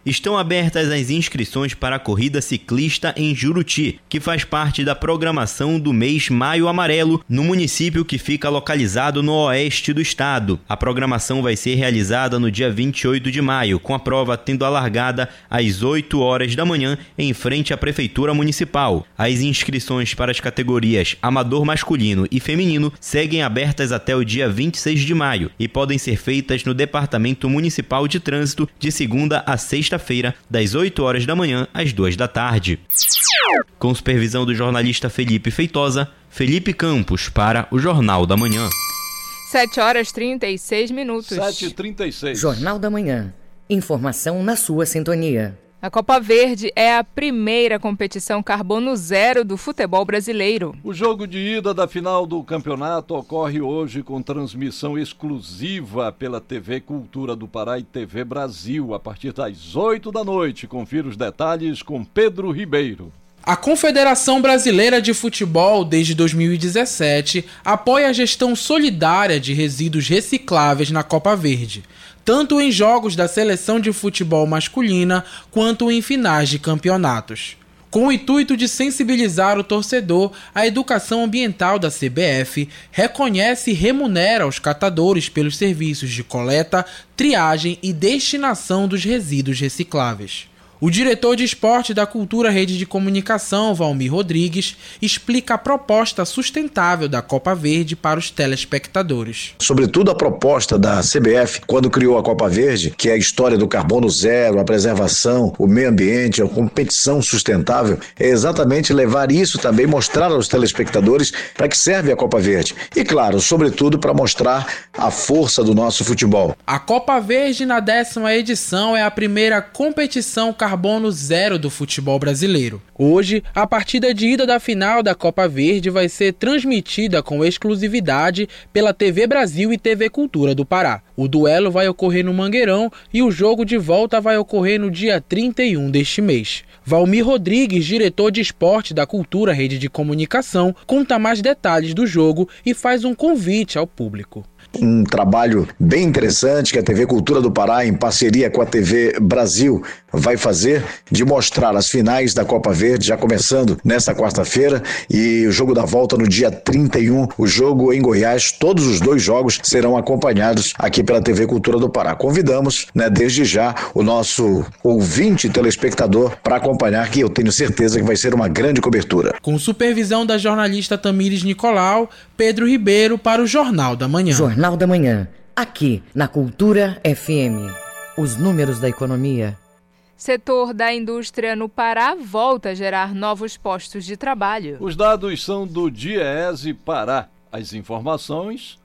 Estão abertas as inscrições para a corrida ciclista em Juruti, que faz parte da programação do mês Maio Amarelo, no município que fica localizado no oeste do estado. A programação vai ser realizada no dia 28 de maio, com a prova tendo a largada às 8 horas da manhã em frente à Prefeitura Municipal. As inscrições para as categorias amador masculino e feminino seguem abertas até o dia 26 de maio e podem ser feitas no Departamento Municipal de Trânsito de segunda a sexta-feira, das 8 horas da manhã às 2 da tarde. Com supervisão do jornalista Felipe Feitosa, Felipe Campos para o Jornal da Manhã. 7 horas 36 minutos. 7h36. Jornal da Manhã. Informação na sua sintonia. A Copa Verde é a primeira competição carbono zero do futebol brasileiro. O jogo de ida da final do campeonato ocorre hoje com transmissão exclusiva pela TV Cultura do Pará e TV Brasil, a partir das 8 da noite. Confira os detalhes com Pedro Ribeiro. A Confederação Brasileira de Futebol, desde 2017, apoia a gestão solidária de resíduos recicláveis na Copa Verde tanto em jogos da seleção de futebol masculina quanto em finais de campeonatos. Com o intuito de sensibilizar o torcedor, a educação ambiental da CBF reconhece e remunera os catadores pelos serviços de coleta, triagem e destinação dos resíduos recicláveis. O diretor de esporte da Cultura Rede de Comunicação, Valmir Rodrigues, explica a proposta sustentável da Copa Verde para os telespectadores. Sobretudo a proposta da CBF, quando criou a Copa Verde, que é a história do carbono zero, a preservação, o meio ambiente, a competição sustentável, é exatamente levar isso também, mostrar aos telespectadores para que serve a Copa Verde. E, claro, sobretudo para mostrar a força do nosso futebol. A Copa Verde, na décima edição, é a primeira competição carbono zero do futebol brasileiro. Hoje, a partida de ida da final da Copa Verde vai ser transmitida com exclusividade pela TV Brasil e TV Cultura do Pará. O duelo vai ocorrer no Mangueirão e o jogo de volta vai ocorrer no dia 31 deste mês. Valmir Rodrigues, diretor de esporte da Cultura Rede de Comunicação, conta mais detalhes do jogo e faz um convite ao público um trabalho bem interessante que a TV Cultura do Pará, em parceria com a TV Brasil, vai fazer de mostrar as finais da Copa Verde, já começando nesta quarta-feira, e o jogo da volta no dia 31, o jogo em Goiás. Todos os dois jogos serão acompanhados aqui pela TV Cultura do Pará. Convidamos, né, desde já, o nosso ouvinte telespectador para acompanhar, que eu tenho certeza que vai ser uma grande cobertura. Com supervisão da jornalista Tamires Nicolau, Pedro Ribeiro para o Jornal da Manhã. Jornal da Manhã, aqui na Cultura FM. Os números da economia. Setor da indústria no Pará volta a gerar novos postos de trabalho. Os dados são do Diese Pará. As informações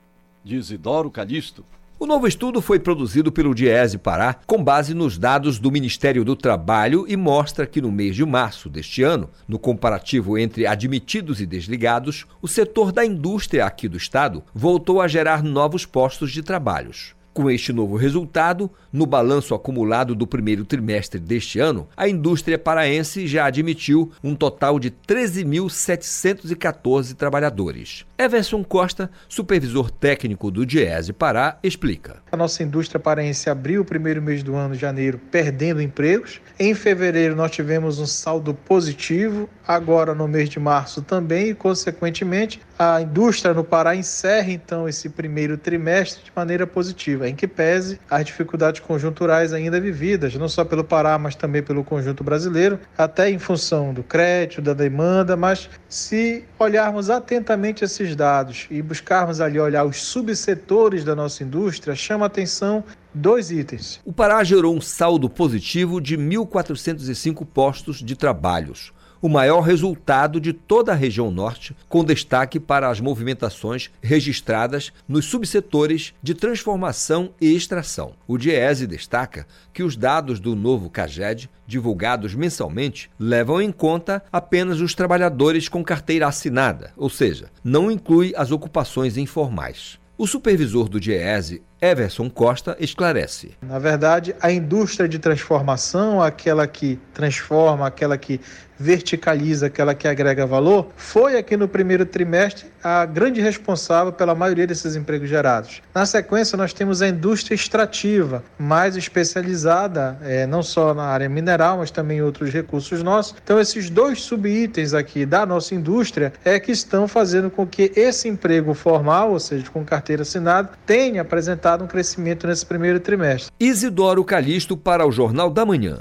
de Isidoro Calixto. O novo estudo foi produzido pelo Diese Pará com base nos dados do Ministério do Trabalho e mostra que no mês de março deste ano, no comparativo entre admitidos e desligados, o setor da indústria aqui do estado voltou a gerar novos postos de trabalhos. Com este novo resultado, no balanço acumulado do primeiro trimestre deste ano, a indústria paraense já admitiu um total de 13.714 trabalhadores. Everson Costa, supervisor técnico do Diese Pará, explica. A nossa indústria paraense abriu o primeiro mês do ano, janeiro, perdendo empregos. Em fevereiro, nós tivemos um saldo positivo. Agora, no mês de março, também, e, consequentemente, a indústria no Pará encerra então esse primeiro trimestre de maneira positiva, em que pese as dificuldades conjunturais ainda vividas, não só pelo Pará, mas também pelo conjunto brasileiro, até em função do crédito, da demanda, mas se olharmos atentamente esses dados e buscarmos ali olhar os subsetores da nossa indústria, chama atenção dois itens. O Pará gerou um saldo positivo de 1.405 postos de trabalhos o maior resultado de toda a região norte, com destaque para as movimentações registradas nos subsetores de transformação e extração. O DIESE destaca que os dados do novo CAGED, divulgados mensalmente, levam em conta apenas os trabalhadores com carteira assinada, ou seja, não inclui as ocupações informais. O supervisor do DIESE, Everson Costa, esclarece. Na verdade, a indústria de transformação, aquela que transforma, aquela que verticaliza, aquela que agrega valor, foi aqui no primeiro trimestre a grande responsável pela maioria desses empregos gerados. Na sequência, nós temos a indústria extrativa, mais especializada, é, não só na área mineral, mas também em outros recursos nossos. Então, esses dois subitens aqui da nossa indústria é que estão fazendo com que esse emprego formal, ou seja, com carteira assinada, tenha apresentado um crescimento nesse primeiro trimestre. Isidoro Calixto para o Jornal da Manhã.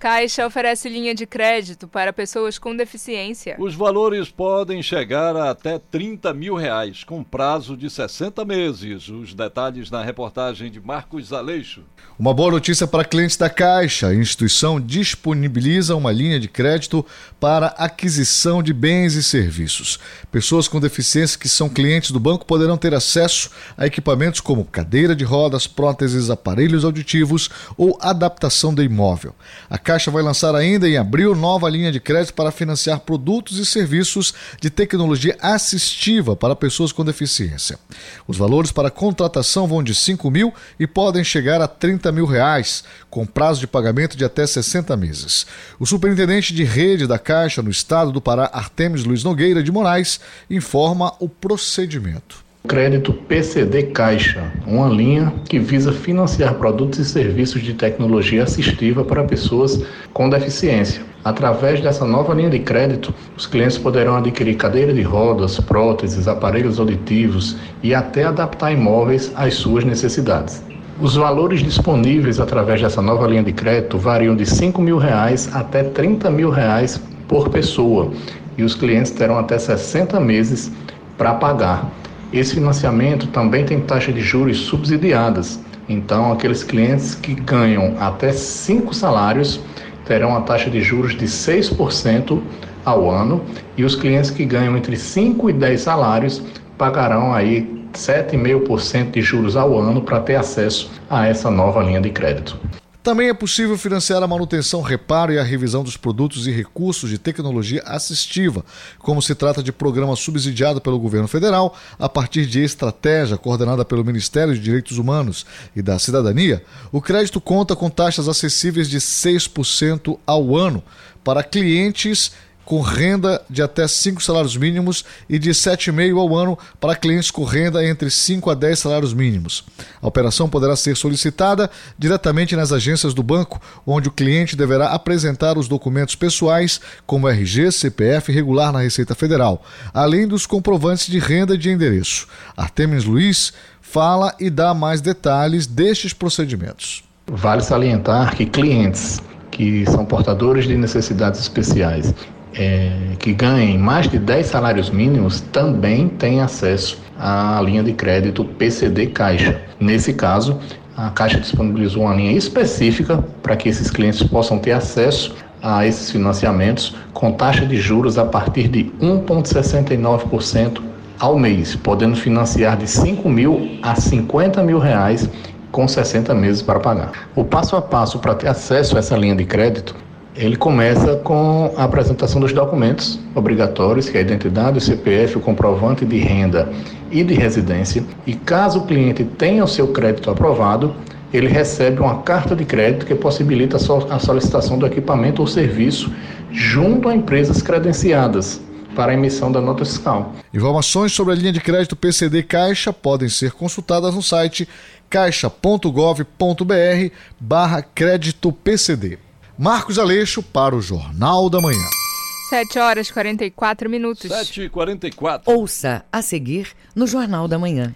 Caixa oferece linha de crédito para pessoas com deficiência. Os valores podem chegar a até 30 mil reais, com prazo de 60 meses. Os detalhes na reportagem de Marcos Aleixo. Uma boa notícia para clientes da Caixa. A instituição disponibiliza uma linha de crédito para aquisição de bens e serviços. Pessoas com deficiência que são clientes do banco poderão ter acesso a equipamentos como cadeira de rodas, próteses, aparelhos auditivos ou adaptação de imóvel. A Caixa vai lançar ainda em abril nova linha de crédito para financiar produtos e serviços de tecnologia assistiva para pessoas com deficiência. Os valores para contratação vão de 5 mil e podem chegar a 30 mil reais, com prazo de pagamento de até 60 meses. O superintendente de rede da Caixa no estado do Pará, Artemis Luiz Nogueira de Moraes, informa o procedimento. Crédito PCD Caixa, uma linha que visa financiar produtos e serviços de tecnologia assistiva para pessoas com deficiência. Através dessa nova linha de crédito, os clientes poderão adquirir cadeira de rodas, próteses, aparelhos auditivos e até adaptar imóveis às suas necessidades. Os valores disponíveis através dessa nova linha de crédito variam de 5 mil reais até 30 mil reais por pessoa e os clientes terão até 60 meses para pagar. Esse financiamento também tem taxa de juros subsidiadas. Então, aqueles clientes que ganham até 5 salários terão a taxa de juros de 6% ao ano e os clientes que ganham entre 5 e 10 salários pagarão aí 7,5% de juros ao ano para ter acesso a essa nova linha de crédito. Também é possível financiar a manutenção, reparo e a revisão dos produtos e recursos de tecnologia assistiva, como se trata de programa subsidiado pelo governo federal, a partir de estratégia coordenada pelo Ministério de Direitos Humanos e da Cidadania. O crédito conta com taxas acessíveis de 6% ao ano para clientes com renda de até 5 salários mínimos e de 7,5 ao ano para clientes com renda entre 5 a 10 salários mínimos. A operação poderá ser solicitada diretamente nas agências do banco, onde o cliente deverá apresentar os documentos pessoais, como RG, CPF regular na Receita Federal, além dos comprovantes de renda e de endereço. Artemis Luiz fala e dá mais detalhes destes procedimentos. Vale salientar que clientes que são portadores de necessidades especiais é, que ganhem mais de 10 salários mínimos também têm acesso à linha de crédito PCD Caixa. Nesse caso, a Caixa disponibilizou uma linha específica para que esses clientes possam ter acesso a esses financiamentos com taxa de juros a partir de 1,69% ao mês, podendo financiar de 5 mil a 50 mil reais com 60 meses para pagar. O passo a passo para ter acesso a essa linha de crédito Ele começa com a apresentação dos documentos obrigatórios, que é a identidade, o CPF, o comprovante de renda e de residência. E caso o cliente tenha o seu crédito aprovado, ele recebe uma carta de crédito que possibilita a solicitação do equipamento ou serviço junto a empresas credenciadas para a emissão da nota fiscal. Informações sobre a linha de crédito PCD Caixa podem ser consultadas no site caixa.gov.br barra crédito PCD. Marcos Aleixo para o Jornal da Manhã. 7 horas e 44 minutos. 7 e 44. Ouça a seguir no Jornal da Manhã.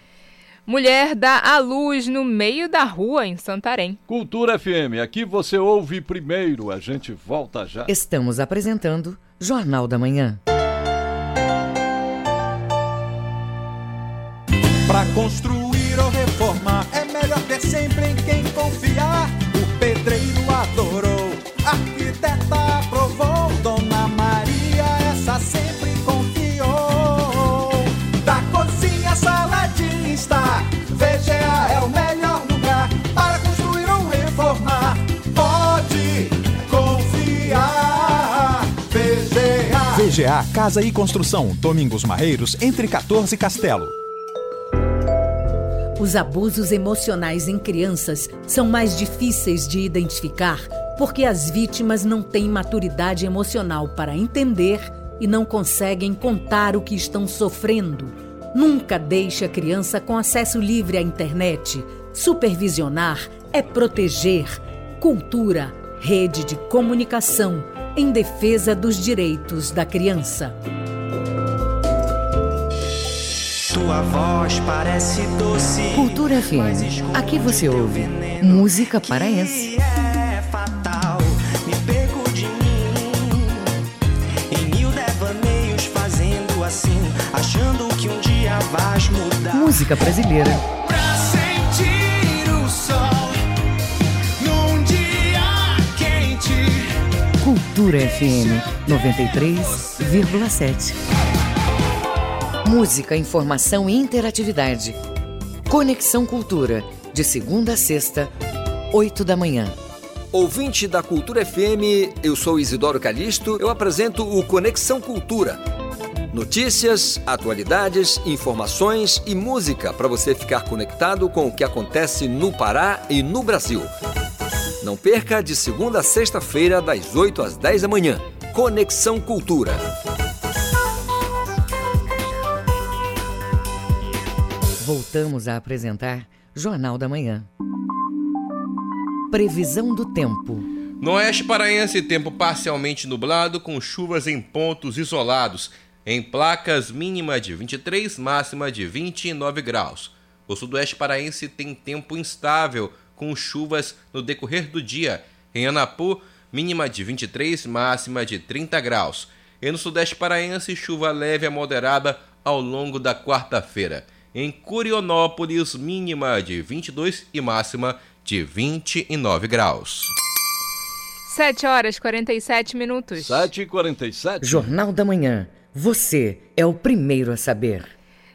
Mulher dá à luz no meio da rua em Santarém. Cultura FM, aqui você ouve primeiro, a gente volta já. Estamos apresentando Jornal da Manhã. Para construir ou reformar é VGA Casa e Construção, Domingos Marreiros, entre 14 e Castelo. Os abusos emocionais em crianças são mais difíceis de identificar porque as vítimas não têm maturidade emocional para entender e não conseguem contar o que estão sofrendo. Nunca deixe a criança com acesso livre à internet. Supervisionar é proteger. Cultura, rede de comunicação em defesa dos direitos da criança. Tua voz parece doce. Cultura FM. Aqui você ouve música paraense. É fatal, me perco de mim. Em mil devaneios fazendo assim, achando que um dia vais mudar. Música brasileira. Cultura FM 93,7. Música, informação e interatividade. Conexão Cultura, de segunda a sexta, 8 da manhã. Ouvinte da Cultura FM, eu sou Isidoro Calixto, eu apresento o Conexão Cultura. Notícias, atualidades, informações e música para você ficar conectado com o que acontece no Pará e no Brasil. Não perca de segunda a sexta-feira, das 8 às 10 da manhã. Conexão Cultura. Voltamos a apresentar Jornal da Manhã. Previsão do tempo. No oeste paraense, tempo parcialmente nublado, com chuvas em pontos isolados, em placas mínima de 23, máxima de 29 graus. O sudoeste paraense tem tempo instável, com chuvas no decorrer do dia. Em Anapu, mínima de 23, máxima de 30 graus. E no sudeste paraense, chuva leve a moderada ao longo da quarta-feira. Em Curionópolis, mínima de 22 e máxima de 29 graus. 7 horas e 47 minutos. 7 e 47. Jornal da Manhã. Você é o primeiro a saber.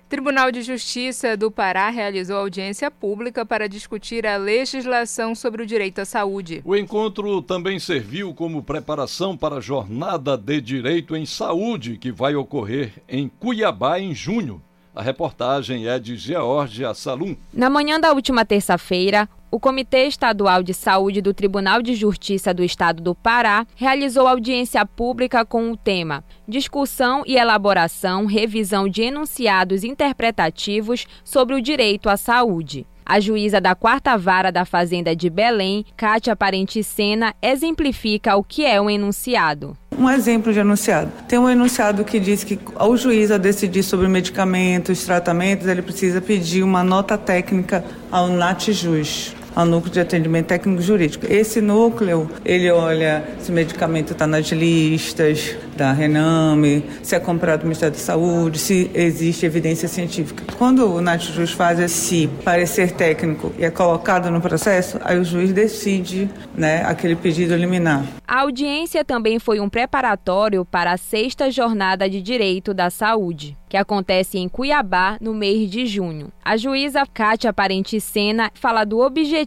Tribunal de Justiça do Pará realizou audiência pública para discutir a legislação sobre o direito à saúde. O encontro também serviu como preparação para a Jornada de Direito em Saúde, que vai ocorrer em Cuiabá em junho. A reportagem é de Georgia Salum. Na manhã da última terça-feira, o Comitê Estadual de Saúde do Tribunal de Justiça do Estado do Pará realizou audiência pública com o tema Discussão e elaboração, revisão de enunciados interpretativos sobre o direito à saúde. A juíza da quarta vara da Fazenda de Belém, Cátia Parenticena, exemplifica o que é um enunciado. Um exemplo de enunciado. Tem um enunciado que diz que ao juiz a decidir sobre medicamentos, tratamentos, ele precisa pedir uma nota técnica ao NATJUS ao núcleo de atendimento técnico jurídico. Esse núcleo, ele olha se o medicamento está nas listas da Rename, se é comprado do Ministério da Saúde, se existe evidência científica. Quando o Natjus faz esse parecer técnico e é colocado no processo, aí o juiz decide né, aquele pedido liminar. A audiência também foi um preparatório para a sexta jornada de direito da saúde que acontece em Cuiabá no mês de junho. A juíza Cátia Parente Sena fala do objetivo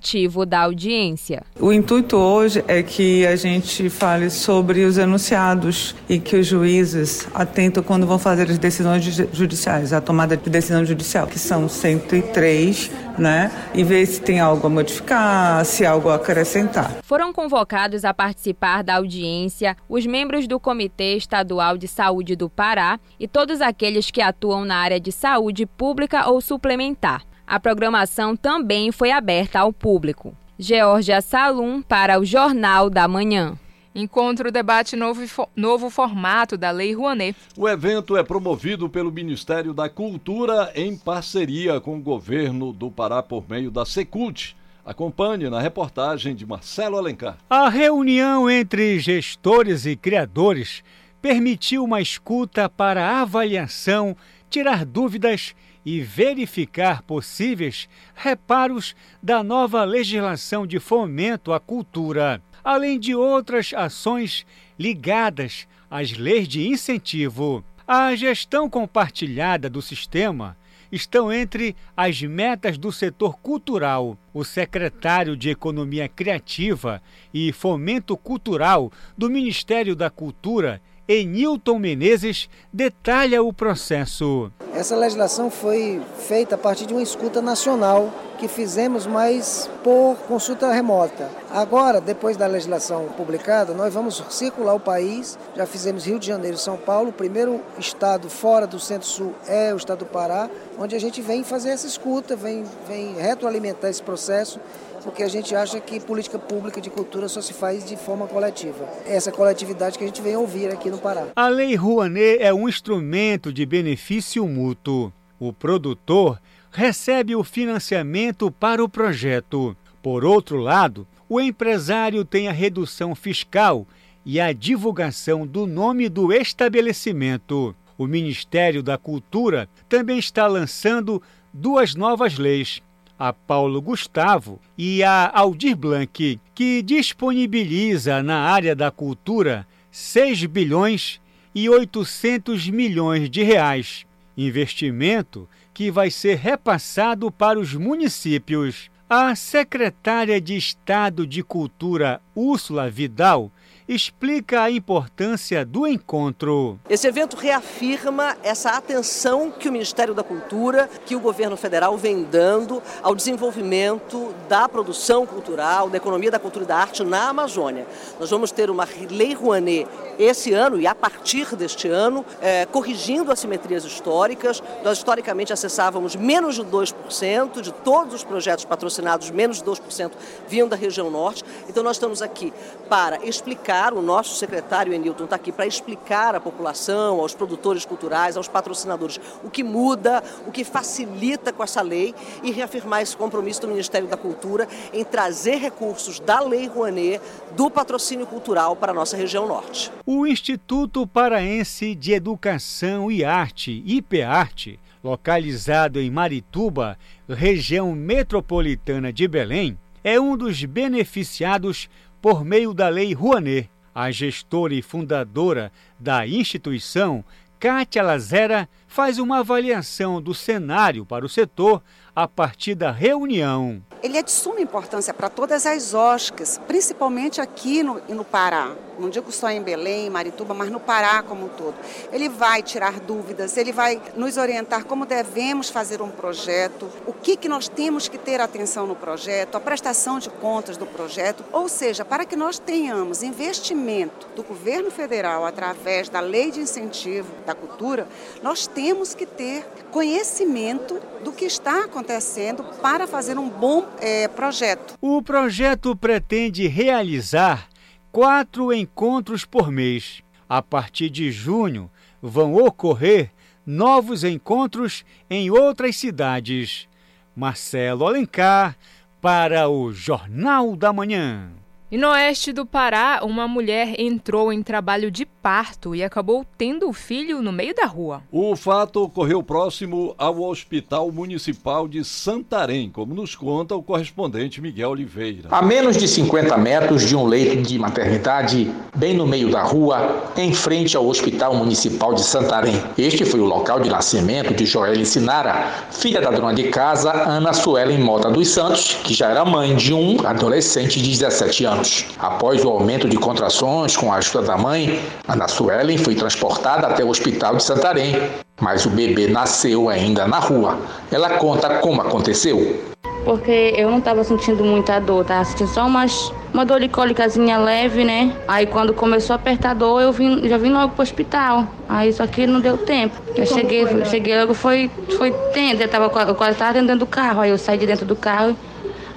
da audiência. O intuito hoje é que a gente fale sobre os enunciados e que os juízes atentam quando vão fazer as decisões judiciais, a tomada de decisão judicial, que são 103, né? E ver se tem algo a modificar, se algo a acrescentar. Foram convocados a participar da audiência os membros do Comitê Estadual de Saúde do Pará e todos aqueles que atuam na área de saúde pública ou suplementar. A programação também foi aberta ao público. Georgia Salum para o Jornal da Manhã. Encontro debate novo, novo formato da Lei Rouanet. O evento é promovido pelo Ministério da Cultura em parceria com o governo do Pará por meio da Secult. Acompanhe na reportagem de Marcelo Alencar. A reunião entre gestores e criadores permitiu uma escuta para avaliação, tirar dúvidas e verificar possíveis reparos da nova legislação de fomento à cultura, além de outras ações ligadas às leis de incentivo. A gestão compartilhada do sistema estão entre as metas do setor cultural. O secretário de Economia Criativa e Fomento Cultural do Ministério da Cultura, Enilton Menezes detalha o processo. Essa legislação foi feita a partir de uma escuta nacional que fizemos, mas por consulta remota. Agora, depois da legislação publicada, nós vamos circular o país. Já fizemos Rio de Janeiro e São Paulo. O primeiro estado fora do Centro-Sul é o estado do Pará, onde a gente vem fazer essa escuta, vem, vem retroalimentar esse processo porque a gente acha que política pública de cultura só se faz de forma coletiva. Essa coletividade que a gente vem ouvir aqui no Pará. A Lei Rouanet é um instrumento de benefício mútuo. O produtor recebe o financiamento para o projeto. Por outro lado, o empresário tem a redução fiscal e a divulgação do nome do estabelecimento. O Ministério da Cultura também está lançando duas novas leis a Paulo Gustavo e a Aldir Blanc, que disponibiliza na área da cultura 6 bilhões e 800 milhões de reais. Investimento que vai ser repassado para os municípios. A secretária de Estado de Cultura, Úrsula Vidal, explica a importância do encontro. Esse evento reafirma essa atenção que o Ministério da Cultura, que o governo federal vem dando ao desenvolvimento da produção cultural, da economia da cultura e da arte na Amazônia. Nós vamos ter uma Lei Rouanet esse ano e a partir deste ano, é, corrigindo assimetrias históricas. Nós historicamente acessávamos menos de 2% de todos os projetos patrocinados, menos de 2% vinham da região norte. Então nós estamos aqui para explicar explicar, o nosso secretário Enilton está aqui para explicar à população, aos produtores culturais, aos patrocinadores, o que muda, o que facilita com essa lei e reafirmar esse compromisso do Ministério da Cultura em trazer recursos da Lei Rouanet do patrocínio cultural para a nossa região norte. O Instituto Paraense de Educação e Arte, IPARTE, localizado em Marituba, região metropolitana de Belém, é um dos beneficiados por meio da Lei Rouanet. A gestora e fundadora da instituição, Kátia Lazera, faz uma avaliação do cenário para o setor a partir da reunião. Ele é de suma importância para todas as OSCs, principalmente aqui no, no Pará. Não digo só em Belém, Marituba, mas no Pará como um todo. Ele vai tirar dúvidas, ele vai nos orientar como devemos fazer um projeto, o que, que nós temos que ter atenção no projeto, a prestação de contas do projeto, ou seja, para que nós tenhamos investimento do governo federal através da lei de incentivo da cultura, nós temos que ter conhecimento do que está acontecendo para fazer um bom é, projeto. O projeto pretende realizar quatro encontros por mês. A partir de junho, vão ocorrer novos encontros em outras cidades. Marcelo Alencar, para o Jornal da Manhã. E no oeste do Pará, uma mulher entrou em trabalho de parto e acabou tendo o filho no meio da rua. O fato ocorreu próximo ao Hospital Municipal de Santarém, como nos conta o correspondente Miguel Oliveira. A menos de 50 metros de um leito de maternidade, bem no meio da rua, em frente ao Hospital Municipal de Santarém. Este foi o local de nascimento de Joelle Sinara, filha da dona de casa Ana Suelen Mota dos Santos, que já era mãe de um adolescente de 17 anos. Após o aumento de contrações com a ajuda da mãe, Ana Suelen foi transportada até o hospital de Santarém, mas o bebê nasceu ainda na rua. Ela conta como aconteceu. Porque eu não estava sentindo muita dor, tava sentindo só umas, uma dor de cólicazinha leve, né? Aí quando começou a apertar a dor, eu vim, já vim logo pro hospital. Aí só que não deu tempo. Eu cheguei, cheguei logo, foi, foi tendo, eu, tava, eu quase estava dentro do carro. Aí eu saí de dentro do carro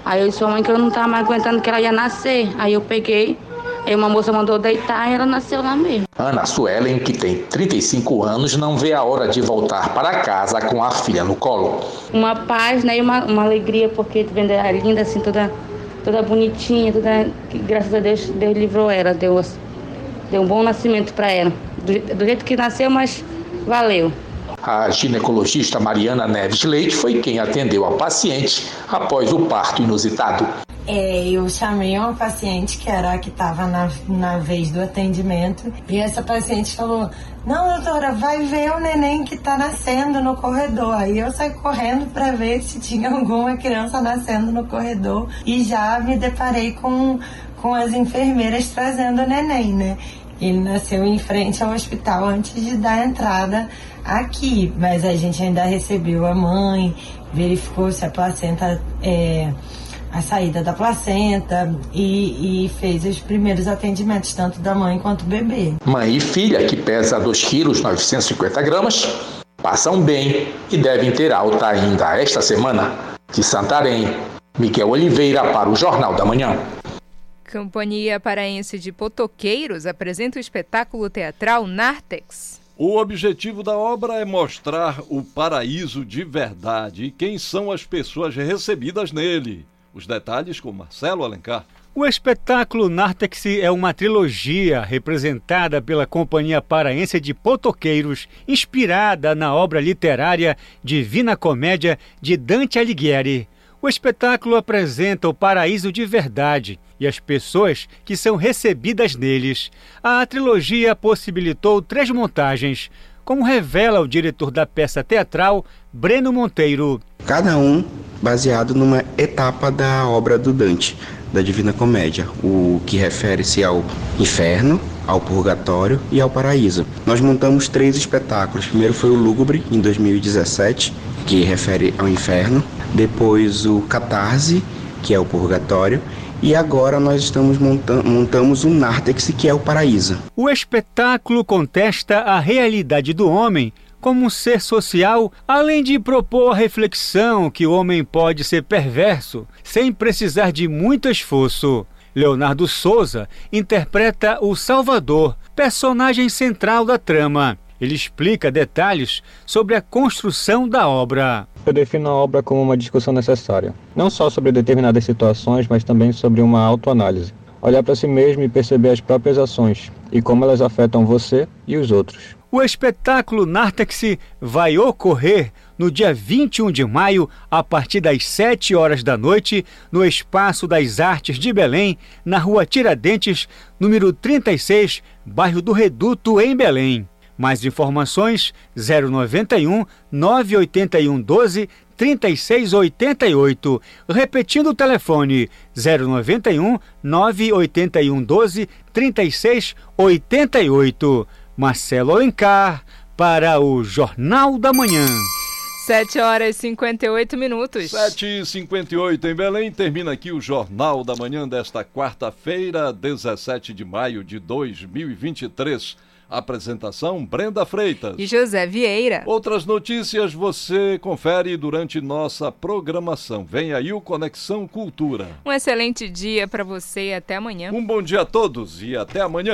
Aí eu disse à mãe que eu não estava mais aguentando que ela ia nascer. Aí eu peguei, aí uma moça mandou deitar e ela nasceu lá mesmo. Ana Suelen, que tem 35 anos, não vê a hora de voltar para casa com a filha no colo. Uma paz né, e uma, uma alegria, porque vendo ela linda, assim, toda, toda bonitinha, toda, que, graças a Deus, Deus livrou ela, deu, deu um bom nascimento para ela. Do, do jeito que nasceu, mas valeu. A ginecologista Mariana Neves Leite foi quem atendeu a paciente após o parto inusitado. É, eu chamei uma paciente que era a que estava na, na vez do atendimento e essa paciente falou: Não, doutora, vai ver o neném que está nascendo no corredor. Aí eu saí correndo para ver se tinha alguma criança nascendo no corredor e já me deparei com, com as enfermeiras trazendo o neném, né? Ele nasceu em frente ao hospital antes de dar entrada aqui, mas a gente ainda recebeu a mãe, verificou se a placenta é a saída da placenta e, e, fez os primeiros atendimentos, tanto da mãe quanto do bebê. Mãe e filha, que pesa 2 quilos 950 gramas, passam bem e devem ter alta ainda esta semana. De Santarém, Miguel Oliveira para o Jornal da Manhã. Companhia Paraense de Potoqueiros apresenta o espetáculo teatral Nartex. O objetivo da obra é mostrar o paraíso de verdade e quem são as pessoas recebidas nele. Os detalhes com Marcelo Alencar. O espetáculo Nartex é uma trilogia representada pela Companhia Paraense de Potoqueiros, inspirada na obra literária Divina Comédia de Dante Alighieri. O espetáculo apresenta o paraíso de verdade e as pessoas que são recebidas neles. A trilogia possibilitou três montagens, como revela o diretor da peça teatral, Breno Monteiro. Cada um baseado numa etapa da obra do Dante, da Divina Comédia, o que refere-se ao inferno, ao purgatório e ao paraíso. Nós montamos três espetáculos. Primeiro foi o Lúgubre, em 2017, que refere ao inferno depois o Catarse, que é o Purgatório, e agora nós estamos montando montamos o Nartex, que é o Paraíso. O espetáculo contesta a realidade do homem como um ser social, além de propor a reflexão que o homem pode ser perverso sem precisar de muito esforço. Leonardo Souza interpreta o Salvador, personagem central da trama. Ele explica detalhes sobre a construção da obra. Eu defino a obra como uma discussão necessária, não só sobre determinadas situações, mas também sobre uma autoanálise. Olhar para si mesmo e perceber as próprias ações e como elas afetam você e os outros. O espetáculo Nartex vai ocorrer no dia 21 de maio, a partir das 7 horas da noite, no Espaço das Artes de Belém, na rua Tiradentes, número 36, bairro do Reduto, em Belém. Mais informações 091 981 12 3688. Repetindo o telefone 091 981 12 3688. Marcelo Alencar para o Jornal da Manhã. 7 horas e 58 minutos. 7 e 58 em Belém. Termina aqui o Jornal da Manhã desta quarta-feira, 17 de maio de 2023. Apresentação Brenda Freitas e José Vieira. Outras notícias você confere durante nossa programação. Vem aí o Conexão Cultura. Um excelente dia para você e até amanhã. Um bom dia a todos e até amanhã.